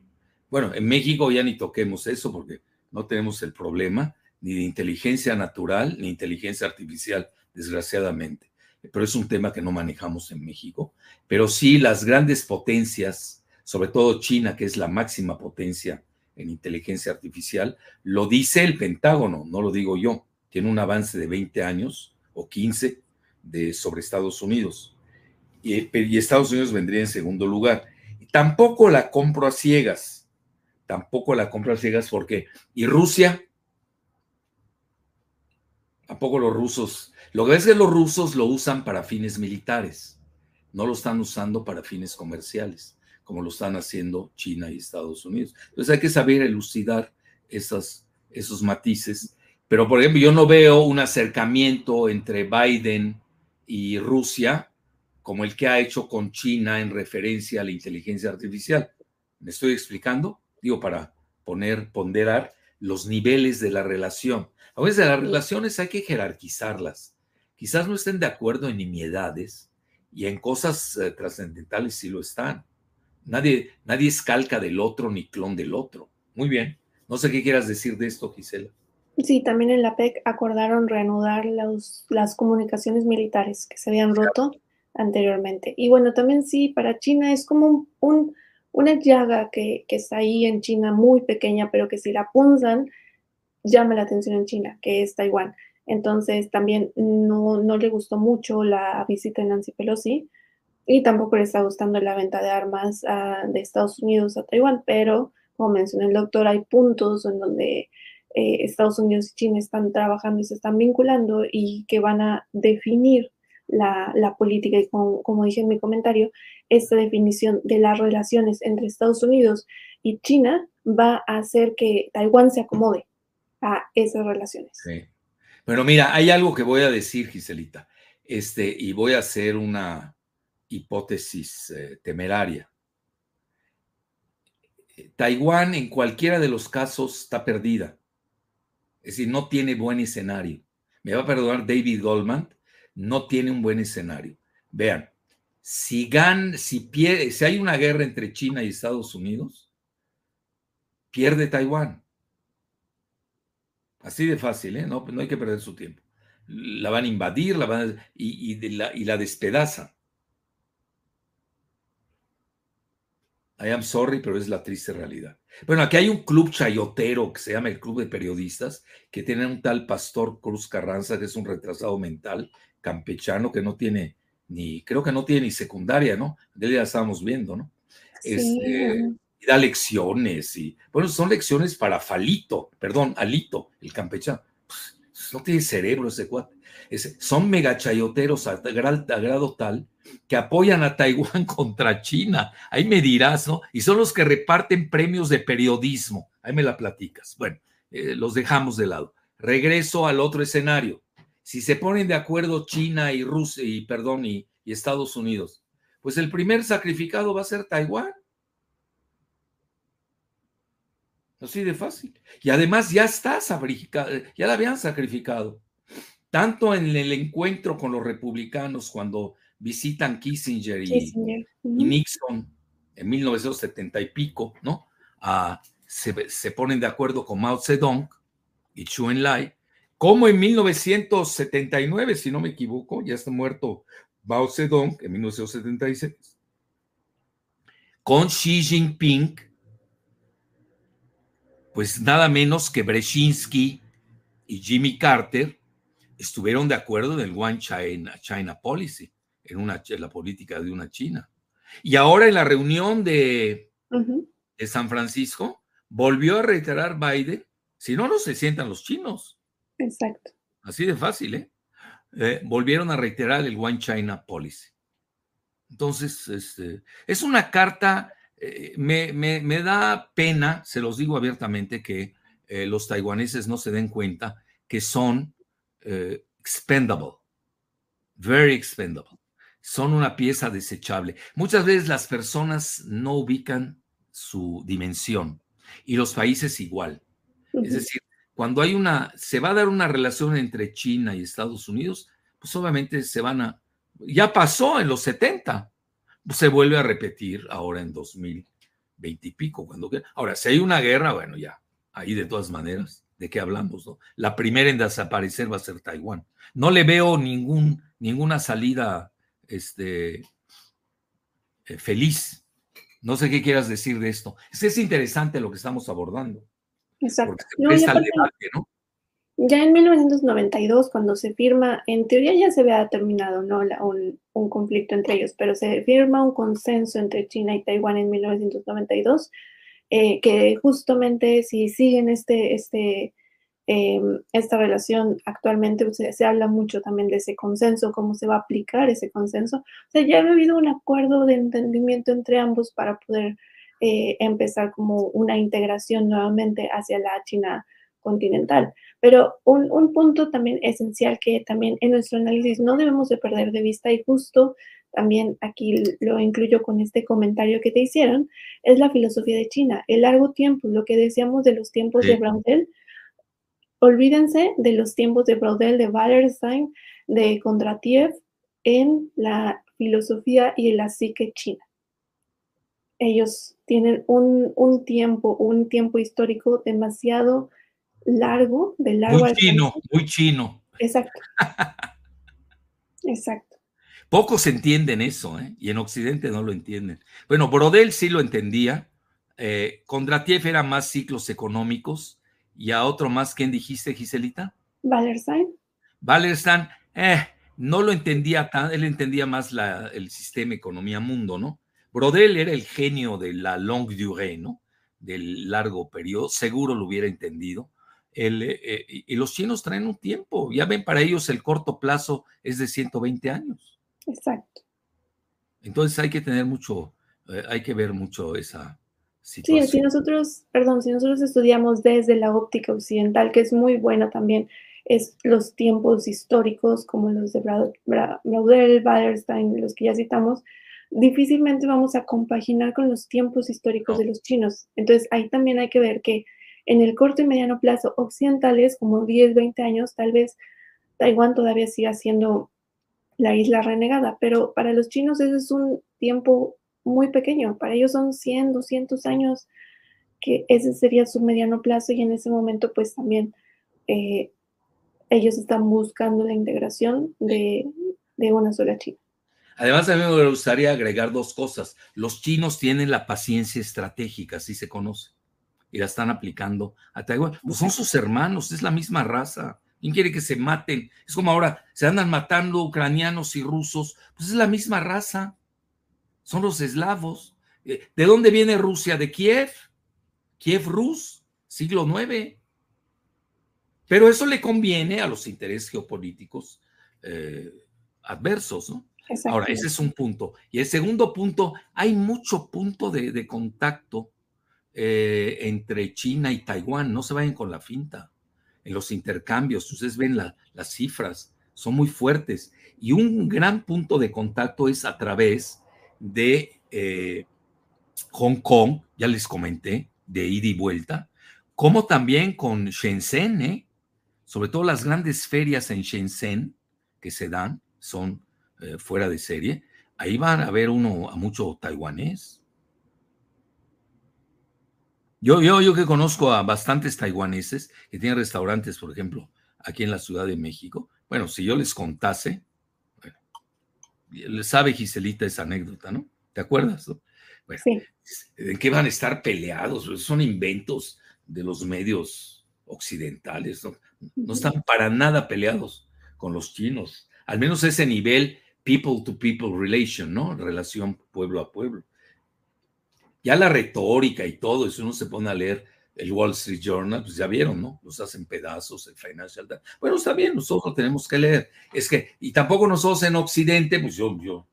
S1: Bueno, en México ya ni toquemos eso porque no tenemos el problema ni de inteligencia natural ni inteligencia artificial, desgraciadamente. Pero es un tema que no manejamos en México. Pero sí las grandes potencias sobre todo China, que es la máxima potencia en inteligencia artificial, lo dice el Pentágono, no lo digo yo. Tiene un avance de 20 años o 15 de, sobre Estados Unidos. Y, Estados Unidos vendría en segundo lugar. Y tampoco la compro a ciegas. Tampoco la compro a ciegas porque. ¿Y Rusia? Tampoco los rusos. Lo que es que los rusos lo usan para fines militares. No lo están usando para fines comerciales como lo están haciendo China y Estados Unidos. Entonces hay que saber elucidar esos matices. Pero, por ejemplo, yo no veo un acercamiento entre Biden y Rusia como el que ha hecho con China en referencia a la inteligencia artificial. ¿Me estoy explicando? Digo, para poner, ponderar los niveles de la relación. A veces las relaciones hay que jerarquizarlas. Quizás no estén de acuerdo en nimiedades y en cosas eh, trascendentales sí lo están. Nadie, nadie es calca del otro ni clon del otro. Muy bien. No sé qué quieras decir de esto, Gisela.
S2: Sí, también en la PEC acordaron reanudar las comunicaciones militares que se habían roto anteriormente. Y bueno, también sí, para China es como un, una llaga que, está ahí en China muy pequeña, pero que si la punzan, llama la atención en China, que es Taiwán. Entonces también no le gustó mucho la visita de Nancy Pelosi, y tampoco le está gustando la venta de armas de Estados Unidos a Taiwán, pero como mencionó el doctor, hay puntos en donde eh, Estados Unidos y China están trabajando y se están vinculando y que van a definir la, política y como, dije en mi comentario, esta definición de las relaciones entre Estados Unidos y China va a hacer que Taiwán se acomode a esas relaciones.
S1: Sí. Bueno, mira, hay algo que voy a decir, Giselita, este, y voy a hacer una, hipótesis eh, temeraria. Taiwán en cualquiera de los casos está perdida. Es decir, no tiene buen escenario. Me va a perdonar David Goldman, no tiene un buen escenario. Vean, si, si, pierde, si hay una guerra entre China y Estados Unidos, pierde Taiwán. Así de fácil, ¿eh? no, no hay que perder su tiempo. La van a invadir la van la, y la despedazan. I am sorry, pero es la triste realidad. Bueno, aquí hay un club chayotero que se llama el Club de Periodistas, que tiene un tal Pastor Cruz Carranza, que es un retrasado mental campechano que no tiene ni, creo que no tiene ni secundaria, ¿no? De él ya estábamos viendo, ¿no? Sí. Este, y da lecciones, y bueno, son lecciones para Falito, perdón, Alito, el campechano. Pues, no tiene cerebro ese cuate. Son megachayoteros a, grado tal que apoyan a Taiwán contra China. Ahí me dirás, ¿no? Y son los que reparten premios de periodismo. Ahí me la platicas. Bueno, eh, los dejamos de lado. Regreso al otro escenario. Si se ponen de acuerdo China y Rusia y perdón y Estados Unidos, pues el primer sacrificado va a ser Taiwán. Así de fácil. Y además ya está sacrificado, ya la habían sacrificado. Tanto en el encuentro con los republicanos cuando visitan Kissinger y, Kissinger. y Nixon en 1970 y pico, ¿no? Ah, se, se, ponen de acuerdo con Mao Zedong y Chu Enlai, como en 1979, si no me equivoco, ya está muerto Mao Zedong en 1976, con Xi Jinping, pues nada menos que Brzezinski y Jimmy Carter estuvieron de acuerdo en el One China, China Policy en, una, en la política de una China. Y ahora en la reunión de, uh -huh. de San Francisco, volvió a reiterar Biden, si no, no se sientan los chinos.
S2: Exacto.
S1: Así de fácil, ¿eh? eh volvieron a reiterar el One China Policy. Entonces, este, es una carta, eh, me, me, me, da pena, se los digo abiertamente, que eh, los taiwaneses no se den cuenta que son eh, expendable, very expendable son una pieza desechable. Muchas veces las personas no ubican su dimensión y los países igual. Uh -huh. Es decir, cuando hay una, se va a dar una relación entre China y Estados Unidos, pues obviamente se van a, ya pasó en los 70, pues se vuelve a repetir ahora en 2020 y pico. Cuando, ahora, si hay una guerra, bueno, ya, ahí de todas maneras, ¿de qué hablamos? No? La primera en desaparecer va a ser Taiwán. No le veo ningún, ninguna salida este, eh, feliz. No sé qué quieras decir de esto. Es, es interesante lo que estamos abordando.
S2: Exacto. No, aparte, debate, ¿no? Ya en 1992, cuando se firma, en teoría ya se había terminado ¿no? La, un, un, conflicto entre ellos, pero se firma un consenso entre China y Taiwán en 1992, eh, que justamente si siguen este, este eh, esta relación actualmente se, se, habla mucho también de ese consenso, cómo se va a aplicar ese consenso. O sea, ya ha habido un acuerdo de entendimiento entre ambos para poder eh, empezar como una integración nuevamente hacia la China continental. Pero un, un, punto también esencial que también en nuestro análisis no debemos de perder de vista y justo también aquí lo incluyo con este comentario que te hicieron, es la filosofía de China. El largo tiempo, lo que decíamos de los tiempos sí. de Braundel, Olvídense de los tiempos de Braudel, de Wallerstein, de Kondratiev en la filosofía y en la psique china. Ellos tienen un, un tiempo, un tiempo histórico demasiado largo, de largo
S1: Muy chino, muy chino.
S2: Exacto. Exacto.
S1: Pocos entienden eso, ¿eh? y en Occidente no lo entienden. Bueno, Brodel sí lo entendía. Eh, Kondratiev era más ciclos económicos y a otro más, ¿quién dijiste, Giselita?
S2: Wallerstein.
S1: Wallerstein, eh, no lo entendía tan, él entendía más la, el sistema economía-mundo, ¿no? Brodel era el genio de la longue durée, ¿no? Del largo periodo, seguro lo hubiera entendido. El, eh, y los chinos traen un tiempo, ya ven, para ellos el corto plazo es de 120 años.
S2: Exacto.
S1: Entonces hay que tener mucho, eh, hay que ver mucho esa,
S2: Situación. Sí, si nosotros, perdón, si nosotros estudiamos desde la óptica occidental, que es muy buena también, es los tiempos históricos como los de Braudel, Wallerstein, los que ya citamos, difícilmente vamos a compaginar con los tiempos históricos de los chinos. Entonces ahí también hay que ver que en el corto y mediano plazo occidentales, como 10, 20 años, tal vez Taiwán todavía siga siendo la isla renegada, pero para los chinos ese es un tiempo muy pequeño, para ellos son 100, 200 años, que ese sería su mediano plazo y en ese momento pues también eh, ellos están buscando la integración de, de una sola China.
S1: Además, a mí me gustaría agregar dos cosas. Los chinos tienen la paciencia estratégica, así se conoce, y la están aplicando a Taiwán. Pues son sus hermanos, es la misma raza. ¿Quién quiere que se maten? Es como ahora, se andan matando ucranianos y rusos, pues es la misma raza. Son los eslavos. Eh, ¿De dónde viene Rusia? ¿De Kiev? Kiev Rus, siglo IX. Pero eso le conviene a los intereses geopolíticos eh, adversos, ¿no? Ahora, ese es un punto. Y el segundo punto, hay mucho punto de, contacto eh, entre China y Taiwán. No se vayan con la finta. En los intercambios, ustedes ven las cifras, son muy fuertes. Y un gran punto de contacto es a través de eh, Hong Kong, ya les comenté, de ida y vuelta, como también con Shenzhen, ¿eh? sobre todo las grandes ferias en Shenzhen que se dan, son eh, fuera de serie, ahí van a ver uno a mucho taiwanés. Yo, yo, yo que conozco a bastantes taiwaneses que tienen restaurantes, por ejemplo, aquí en la Ciudad de México. Bueno, si yo les contase, bueno, sabe Giselita esa anécdota, ¿no? ¿Te acuerdas? Bueno, sí. ¿En qué van a estar peleados? Son inventos de los medios occidentales, ¿no? No están para nada peleados con los chinos. Al menos ese nivel people to people relation, ¿no? Relación pueblo a pueblo. Ya la retórica y todo, eso uno se pone a leer el Wall Street Journal, pues ya vieron, ¿no? Los hacen pedazos, el Financial Times. Bueno, está bien, nosotros tenemos que leer. Es que, y tampoco nosotros en Occidente, pues yo, yo,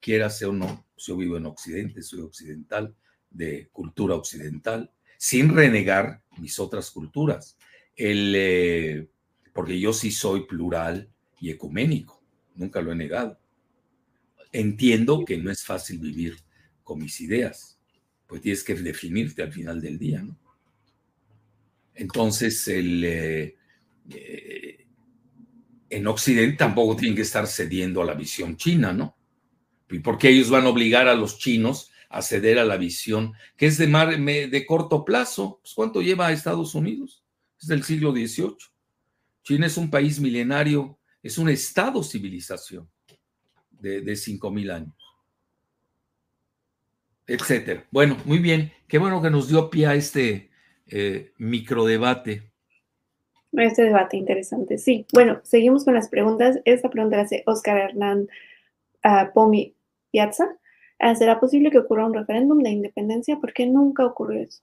S1: quiera ser o no, pues yo vivo en Occidente, soy occidental, de cultura occidental, sin renegar mis otras culturas. El, eh, porque yo sí soy plural y ecuménico nunca lo he negado. Entiendo que no es fácil vivir con mis ideas, pues tienes que definirte al final del día, ¿no? Entonces, el, eh, eh, en Occidente tampoco tienen que estar cediendo a la visión china, ¿no? ¿Y por qué ellos van a obligar a los chinos a ceder a la visión que es de, de corto plazo? Pues, ¿Cuánto lleva a Estados Unidos? Es del siglo XVIII. China es un país milenario es un estado civilización de, de 5.000 años, etcétera. Bueno, muy bien. Qué bueno que nos dio pie a este eh, microdebate.
S2: Este debate interesante, sí. Bueno, seguimos con las preguntas. Esta pregunta la hace Oscar Hernán uh, Pomi Piazza. Ah, ¿Será posible que ocurra un referéndum de independencia? ¿Por qué nunca ocurrió eso?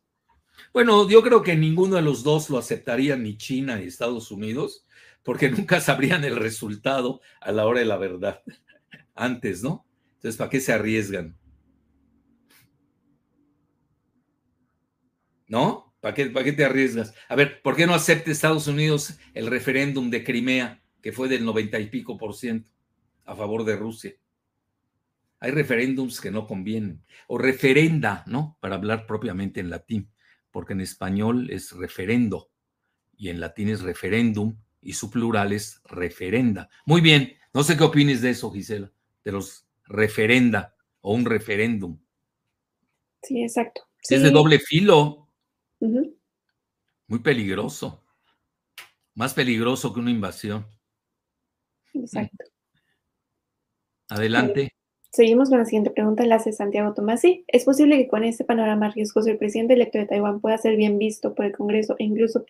S1: Bueno, yo creo que ninguno de los dos lo aceptaría, ni China ni Estados Unidos porque nunca sabrían el resultado a la hora de la verdad antes, ¿no? Entonces, ¿para qué se arriesgan? ¿No? ¿Para qué, ¿Para qué te arriesgas? A ver, ¿por qué no acepta Estados Unidos el referéndum de Crimea, que fue del noventa y pico por ciento a favor de Rusia? Hay referéndums que no convienen. O referenda, ¿no? Para hablar propiamente en latín, porque en español es referendo y en latín es referéndum y su plural es referenda. Muy bien, no sé qué opines de eso, Gisela, de los referenda o un referéndum.
S2: Sí, exacto.
S1: Es de doble filo. Muy peligroso. Más peligroso que una invasión.
S2: Exacto.
S1: Adelante.
S2: Seguimos con la siguiente pregunta, la hace Santiago Tomasi. ¿Es posible que con este panorama riesgoso el presidente electo de Taiwán pueda ser bien visto por el Congreso e incluso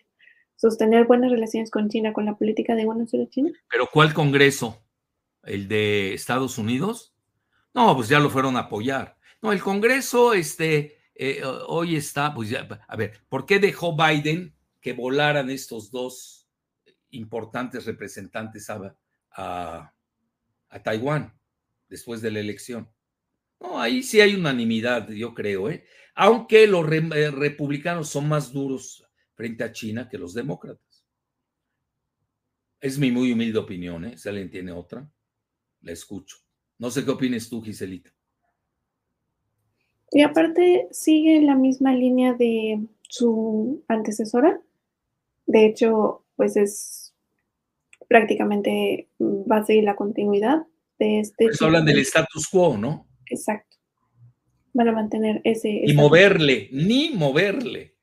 S2: sostener buenas relaciones con China, con la política de una sola China.
S1: ¿Pero cuál Congreso? ¿El de Estados Unidos? No, pues ya lo fueron a apoyar. No, el Congreso, este, eh, hoy está, pues ya, a ver, ¿por qué dejó Biden que volaran estos dos importantes representantes a, a, Taiwán después de la elección? No, ahí sí hay unanimidad, yo creo, ¿eh? Aunque los eh, republicanos son más duros frente a China que los demócratas. Es mi muy humilde opinión, ¿eh? Si alguien tiene otra, la escucho. No sé qué opines tú, Giselita.
S2: Y aparte sigue la misma línea de su antecesora. De hecho, pues es prácticamente va a seguir la continuidad de este.
S1: Pues hablan del status quo, ¿no?
S2: Exacto. Van a mantener ese.
S1: Y moverle, ni moverle.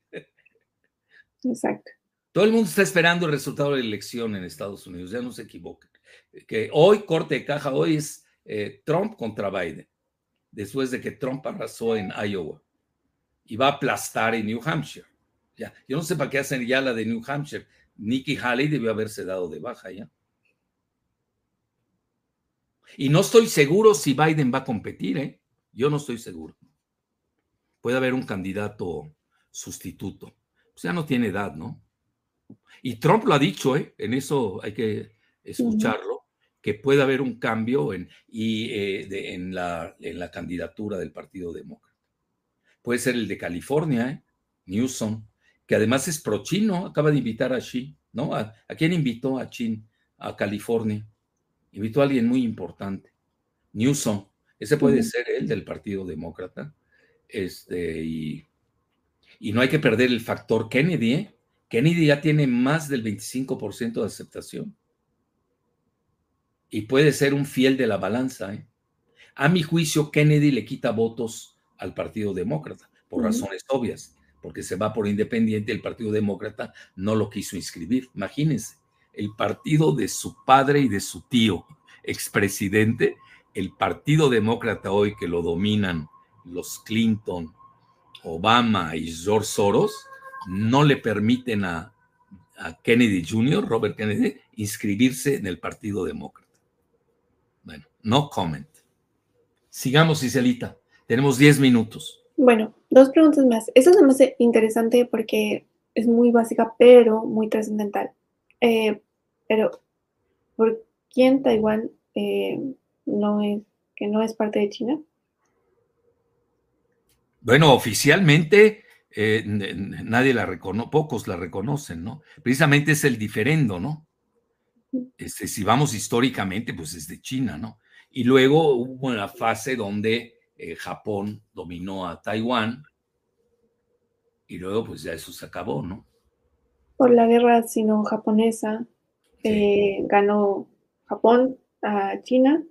S2: Exacto.
S1: Todo el mundo está esperando el resultado de la elección en Estados Unidos, ya no se equivoquen. Que hoy, corte de caja, hoy es eh, Trump contra Biden, después de que Trump arrasó en Iowa y va a aplastar en New Hampshire. Ya, yo no sé para qué hacen ya la de New Hampshire. Nikki Haley debió haberse dado de baja ya. Y no estoy seguro si Biden va a competir, ¿eh? Yo no estoy seguro. Puede haber un candidato sustituto. Pues ya no tiene edad, ¿no? Y Trump lo ha dicho, ¿eh? En eso hay que escucharlo, que puede haber un cambio en, y, eh, en, la, en la candidatura del Partido Demócrata. Puede ser el de California, ¿eh? Newsom, que además es pro-chino, acaba de invitar a Xi, ¿no? ¿A, quién invitó a Chin? A California. Invitó a alguien muy importante, Newsom. Ese puede ser el del Partido Demócrata. Este, y, y, no hay que perder el factor Kennedy. ¿eh? Kennedy ya tiene más del 25% de aceptación. Y puede ser un fiel de la balanza. ¿eh? A mi juicio, Kennedy le quita votos al Partido Demócrata, por razones obvias porque se va por independiente, el Partido Demócrata no lo quiso inscribir. Imagínense, el partido de su padre y de su tío, expresidente, el Partido Demócrata hoy que lo dominan los Clinton, Obama y George Soros, no le permiten a, a Kennedy Jr., Robert Kennedy, inscribirse en el Partido Demócrata. No comment. Sigamos, Iselita. Tenemos 10 minutos.
S2: Bueno, dos preguntas más. Esta se me hace interesante porque es muy básica, pero muy trascendental. Eh, pero, ¿por quién Taiwán eh, no es, que no es parte de China?
S1: Bueno, oficialmente eh, nadie la reconoce, pocos la reconocen, ¿no? Precisamente es el diferendo, ¿no? Este, si vamos históricamente, pues es de China, ¿no? Y luego hubo una fase donde eh, Japón dominó a Taiwán y luego pues ya eso se acabó, ¿no?
S2: Por la guerra sino-japonesa eh, ganó Japón a China.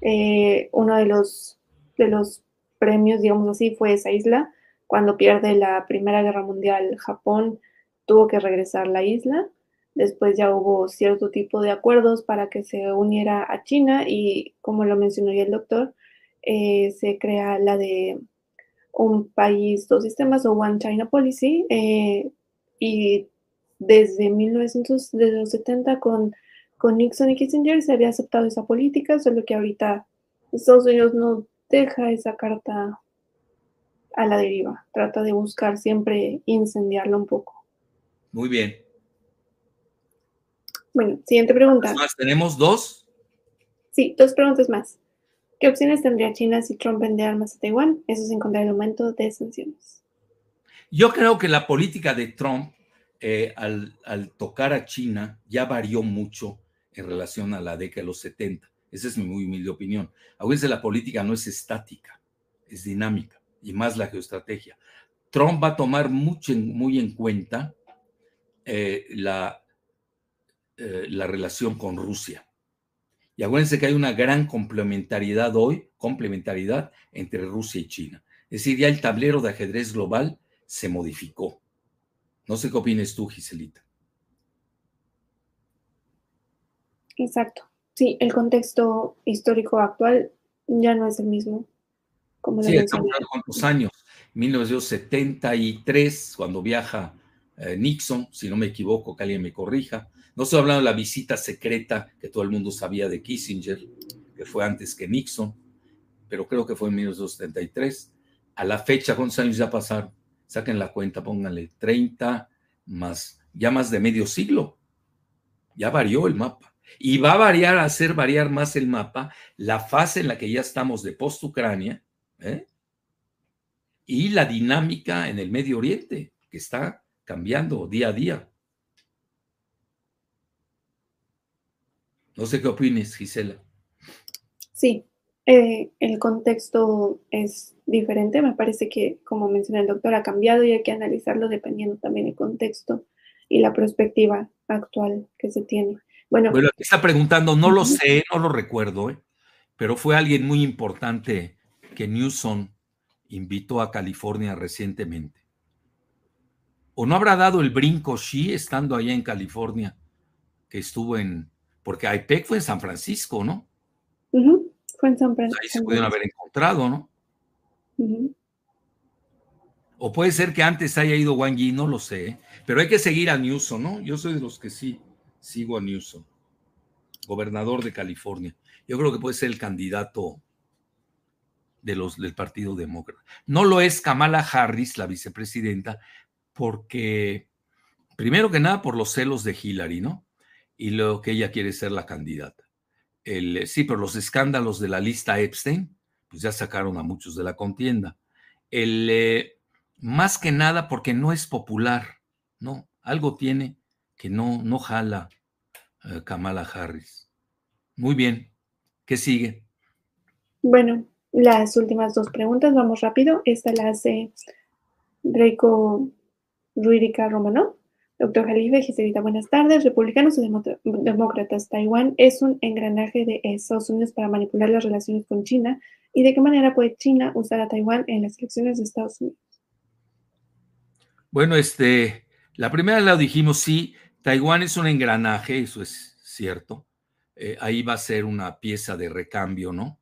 S2: Eh, uno de los, de los premios, digamos así, fue esa isla. Cuando pierde la Primera Guerra Mundial, Japón tuvo que regresar la isla. Después ya hubo cierto tipo de acuerdos para que se uniera a China y, como lo mencionó ya el doctor, eh, se crea la de un país, dos sistemas o One China Policy. Eh, y desde 1970 con, con Nixon y Kissinger se había aceptado esa política, solo que ahorita Estados Unidos no deja esa carta a la deriva, trata de buscar siempre incendiarla un poco.
S1: Muy bien.
S2: Bueno, siguiente pregunta.
S1: Más, ¿Tenemos dos?
S2: Sí, dos preguntas más. ¿Qué opciones tendría China si Trump vende armas a Taiwán? Eso sin contar el aumento de sanciones.
S1: Yo creo que la política de Trump eh, al, tocar a China ya varió mucho en relación a la década de los 70. Esa es mi muy humilde opinión. A veces la política no es estática, es dinámica y más la geoestrategia. Trump va a tomar mucho, muy en cuenta eh, la, eh, la relación con Rusia. Y acuérdense que hay una gran complementariedad hoy, complementariedad entre Rusia y China. Es decir, ya el tablero de ajedrez global se modificó. No sé qué opinas tú, Giselita.
S2: Exacto. Sí, el contexto histórico actual ya no es el mismo.
S1: Como sí, estamos cuántos años. 1973, cuando viaja eh, Nixon, si no me equivoco, que alguien me corrija, no estoy hablando de la visita secreta que todo el mundo sabía de Kissinger, que fue antes que Nixon, pero creo que fue en 1973. A la fecha, ¿cuántos años ya pasaron? Saquen la cuenta, pónganle 30 más, ya más de medio siglo. Ya varió el mapa. Y va a variar, a hacer variar más el mapa la fase en la que ya estamos de post-Ucrania ¿eh? y la dinámica en el Medio Oriente, que está cambiando día a día. No sé qué opines, Gisela.
S2: Sí, Eh, el contexto es diferente, me parece que, como menciona el doctor, ha cambiado y hay que analizarlo dependiendo también del contexto y la perspectiva actual que se tiene.
S1: Bueno, bueno está preguntando, no lo sé, no lo recuerdo, ¿eh? pero fue alguien muy importante que Newsom invitó a California recientemente. ¿O no habrá dado el brinco Xi estando allá en California, que estuvo en, porque IPEC fue en San Francisco, ¿no?
S2: Fue en San Francisco.
S1: Ahí se pudieron haber encontrado, ¿no? O puede ser que antes haya ido Wang Yi, no lo sé, ¿eh? pero hay que seguir a Newsom, ¿no? Yo soy de los que sí sigo a Newsom, gobernador de California. Yo creo que puede ser el candidato de los, del Partido Demócrata. No lo es Kamala Harris, la vicepresidenta, porque, primero que nada, por los celos de Hillary, ¿no? Y lo que ella quiere ser la candidata. El, sí, pero los escándalos de la lista Epstein, pues ya sacaron a muchos de la contienda. El, eh, más que nada porque no es popular, ¿no? Algo tiene que no, no jala eh, Kamala Harris. Muy bien. ¿Qué sigue?
S2: Bueno, las últimas dos preguntas, vamos rápido. Esta la hace Reiko Ruirica Romano. Doctor Jalife, Giselita, buenas tardes. Republicanos o demócratas, Taiwán es un engranaje de Estados Unidos para manipular las relaciones con China. ¿Y de qué manera puede China usar a Taiwán en las elecciones de Estados Unidos?
S1: Bueno, este, la primera la dijimos, sí, Taiwán es un engranaje, eso es cierto. Eh, ahí va a ser una pieza de recambio, ¿no?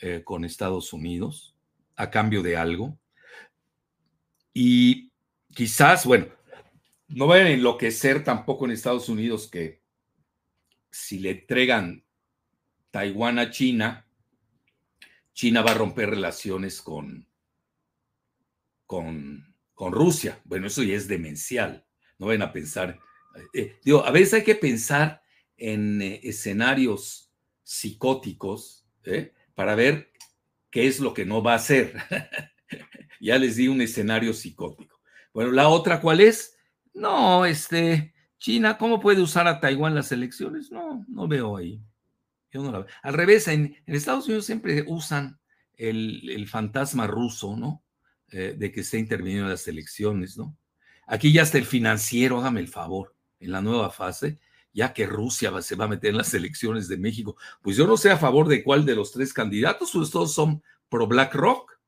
S1: Eh, con Estados Unidos, a cambio de algo. Y quizás, bueno, no vayan a enloquecer tampoco en Estados Unidos que si le entregan Taiwán a China, China va a romper relaciones con, con, con Rusia. Bueno, eso ya es demencial. No vayan a pensar. Eh, digo, a veces hay que pensar en eh, escenarios psicóticos ¿eh? para ver qué es lo que no va a hacer. ya les di un escenario psicótico. Bueno, la otra, ¿cuál es? No, este, China, ¿cómo puede usar a Taiwán las elecciones? No, no veo ahí. Yo no la veo. Al revés, en, Estados Unidos siempre usan el, fantasma ruso, ¿no? Eh, de que esté interviniendo en las elecciones, ¿no? Aquí ya está el financiero, hágame el favor, en la nueva fase, ya que Rusia se va a meter en las elecciones de México. Pues yo no sé a favor de cuál de los tres candidatos, pues todos son pro BlackRock.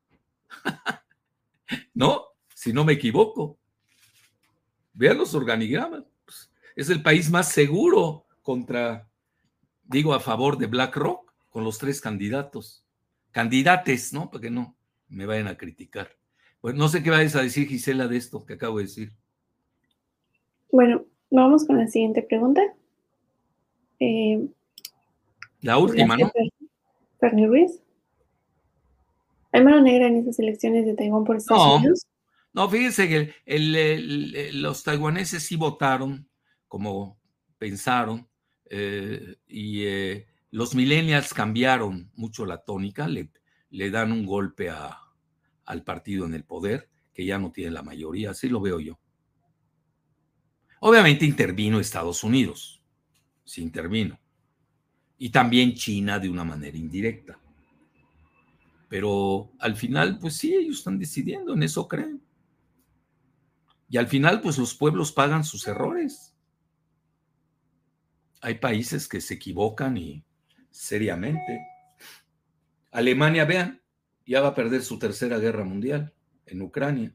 S1: ¿No? Si no me equivoco. Vean los organigramas. Pues, es el país más seguro contra, digo, a favor de BlackRock, con los tres candidatos. Candidates, ¿no? Para que no me vayan a criticar. Bueno, no sé qué vayas a decir, Gisela, de esto que acabo de decir.
S2: Bueno, vamos con la siguiente pregunta.
S1: Eh, la última, ¿no?
S2: Fernie Ruiz. ¿Hay mano negra en esas elecciones de Taiwán por Estados Unidos?
S1: No, fíjense que los taiwaneses sí votaron como pensaron eh, y eh, los millennials cambiaron mucho la tónica, le, dan un golpe al partido en el poder, que ya no tiene la mayoría, así lo veo yo. Obviamente intervino Estados Unidos, sí intervino, y también China de una manera indirecta. Pero al final, pues sí, ellos están decidiendo, en eso creen. Y al final, pues los pueblos pagan sus errores. Hay países que se equivocan y seriamente. Alemania, vean, ya va a perder su tercera guerra mundial en Ucrania.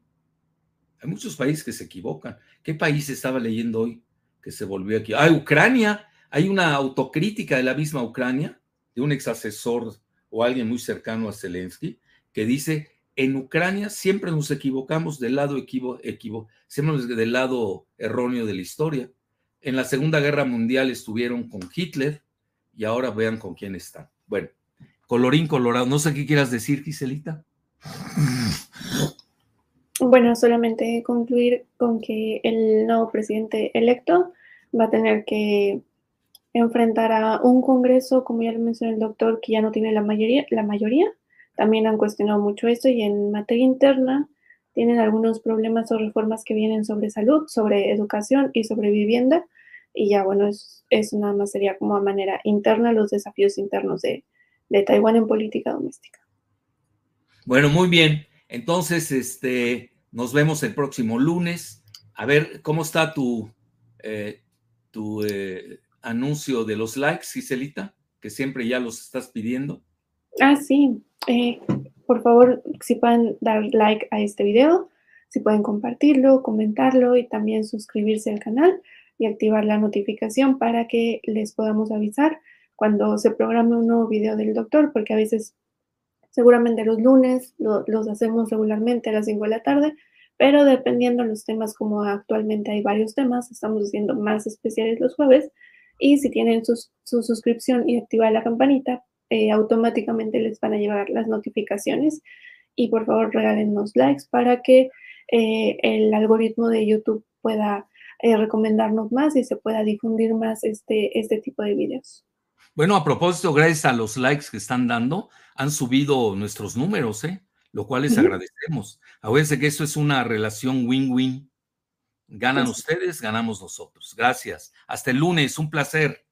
S1: Hay muchos países que se equivocan. ¿Qué país estaba leyendo hoy que se volvió aquí? Ah, Ucrania. Hay una autocrítica de la misma Ucrania, de un ex asesor o alguien muy cercano a Zelensky, que dice en Ucrania siempre nos equivocamos del lado equivo, equivo, siempre del lado erróneo de la historia. En la Segunda Guerra Mundial estuvieron con Hitler y ahora vean con quién están. Bueno, colorín colorado, no sé qué quieras decir, Giselita.
S2: Bueno, solamente concluir con que el nuevo presidente electo va a tener que enfrentar a un Congreso, como ya lo mencionó el doctor, que ya no tiene la mayoría, la mayoría también han cuestionado mucho esto y en materia interna tienen algunos problemas o reformas que vienen sobre salud, sobre educación y sobre vivienda. Y ya, bueno, eso nada más sería como a manera interna los desafíos internos de, de Taiwán en política doméstica.
S1: Bueno, muy bien. Entonces, este, nos vemos el próximo lunes. A ver, ¿cómo está tu, eh, tu eh, anuncio de los likes, Giselita? Que siempre ya los estás pidiendo.
S2: Ah, sí. Eh, por favor, si pueden dar like a este video, si pueden compartirlo, comentarlo y también suscribirse al canal y activar la notificación para que les podamos avisar cuando se programe un nuevo video del doctor, porque a veces, seguramente los lunes los hacemos regularmente a las 5 de la tarde, pero dependiendo de los temas, como actualmente hay varios temas, estamos haciendo más especiales los jueves. Y si tienen su suscripción y activar la campanita, eh, automáticamente les van a llegar las notificaciones. Y por favor, regálenos likes para que eh, el algoritmo de YouTube pueda eh, recomendarnos más y se pueda difundir más este, este tipo de videos.
S1: Bueno, a propósito, gracias a los likes que están dando, han subido nuestros números, ¿eh? lo cual les agradecemos. Acuérdense que esto es una relación win-win. Ganan ustedes, ganamos nosotros. Gracias. Hasta el lunes, un placer.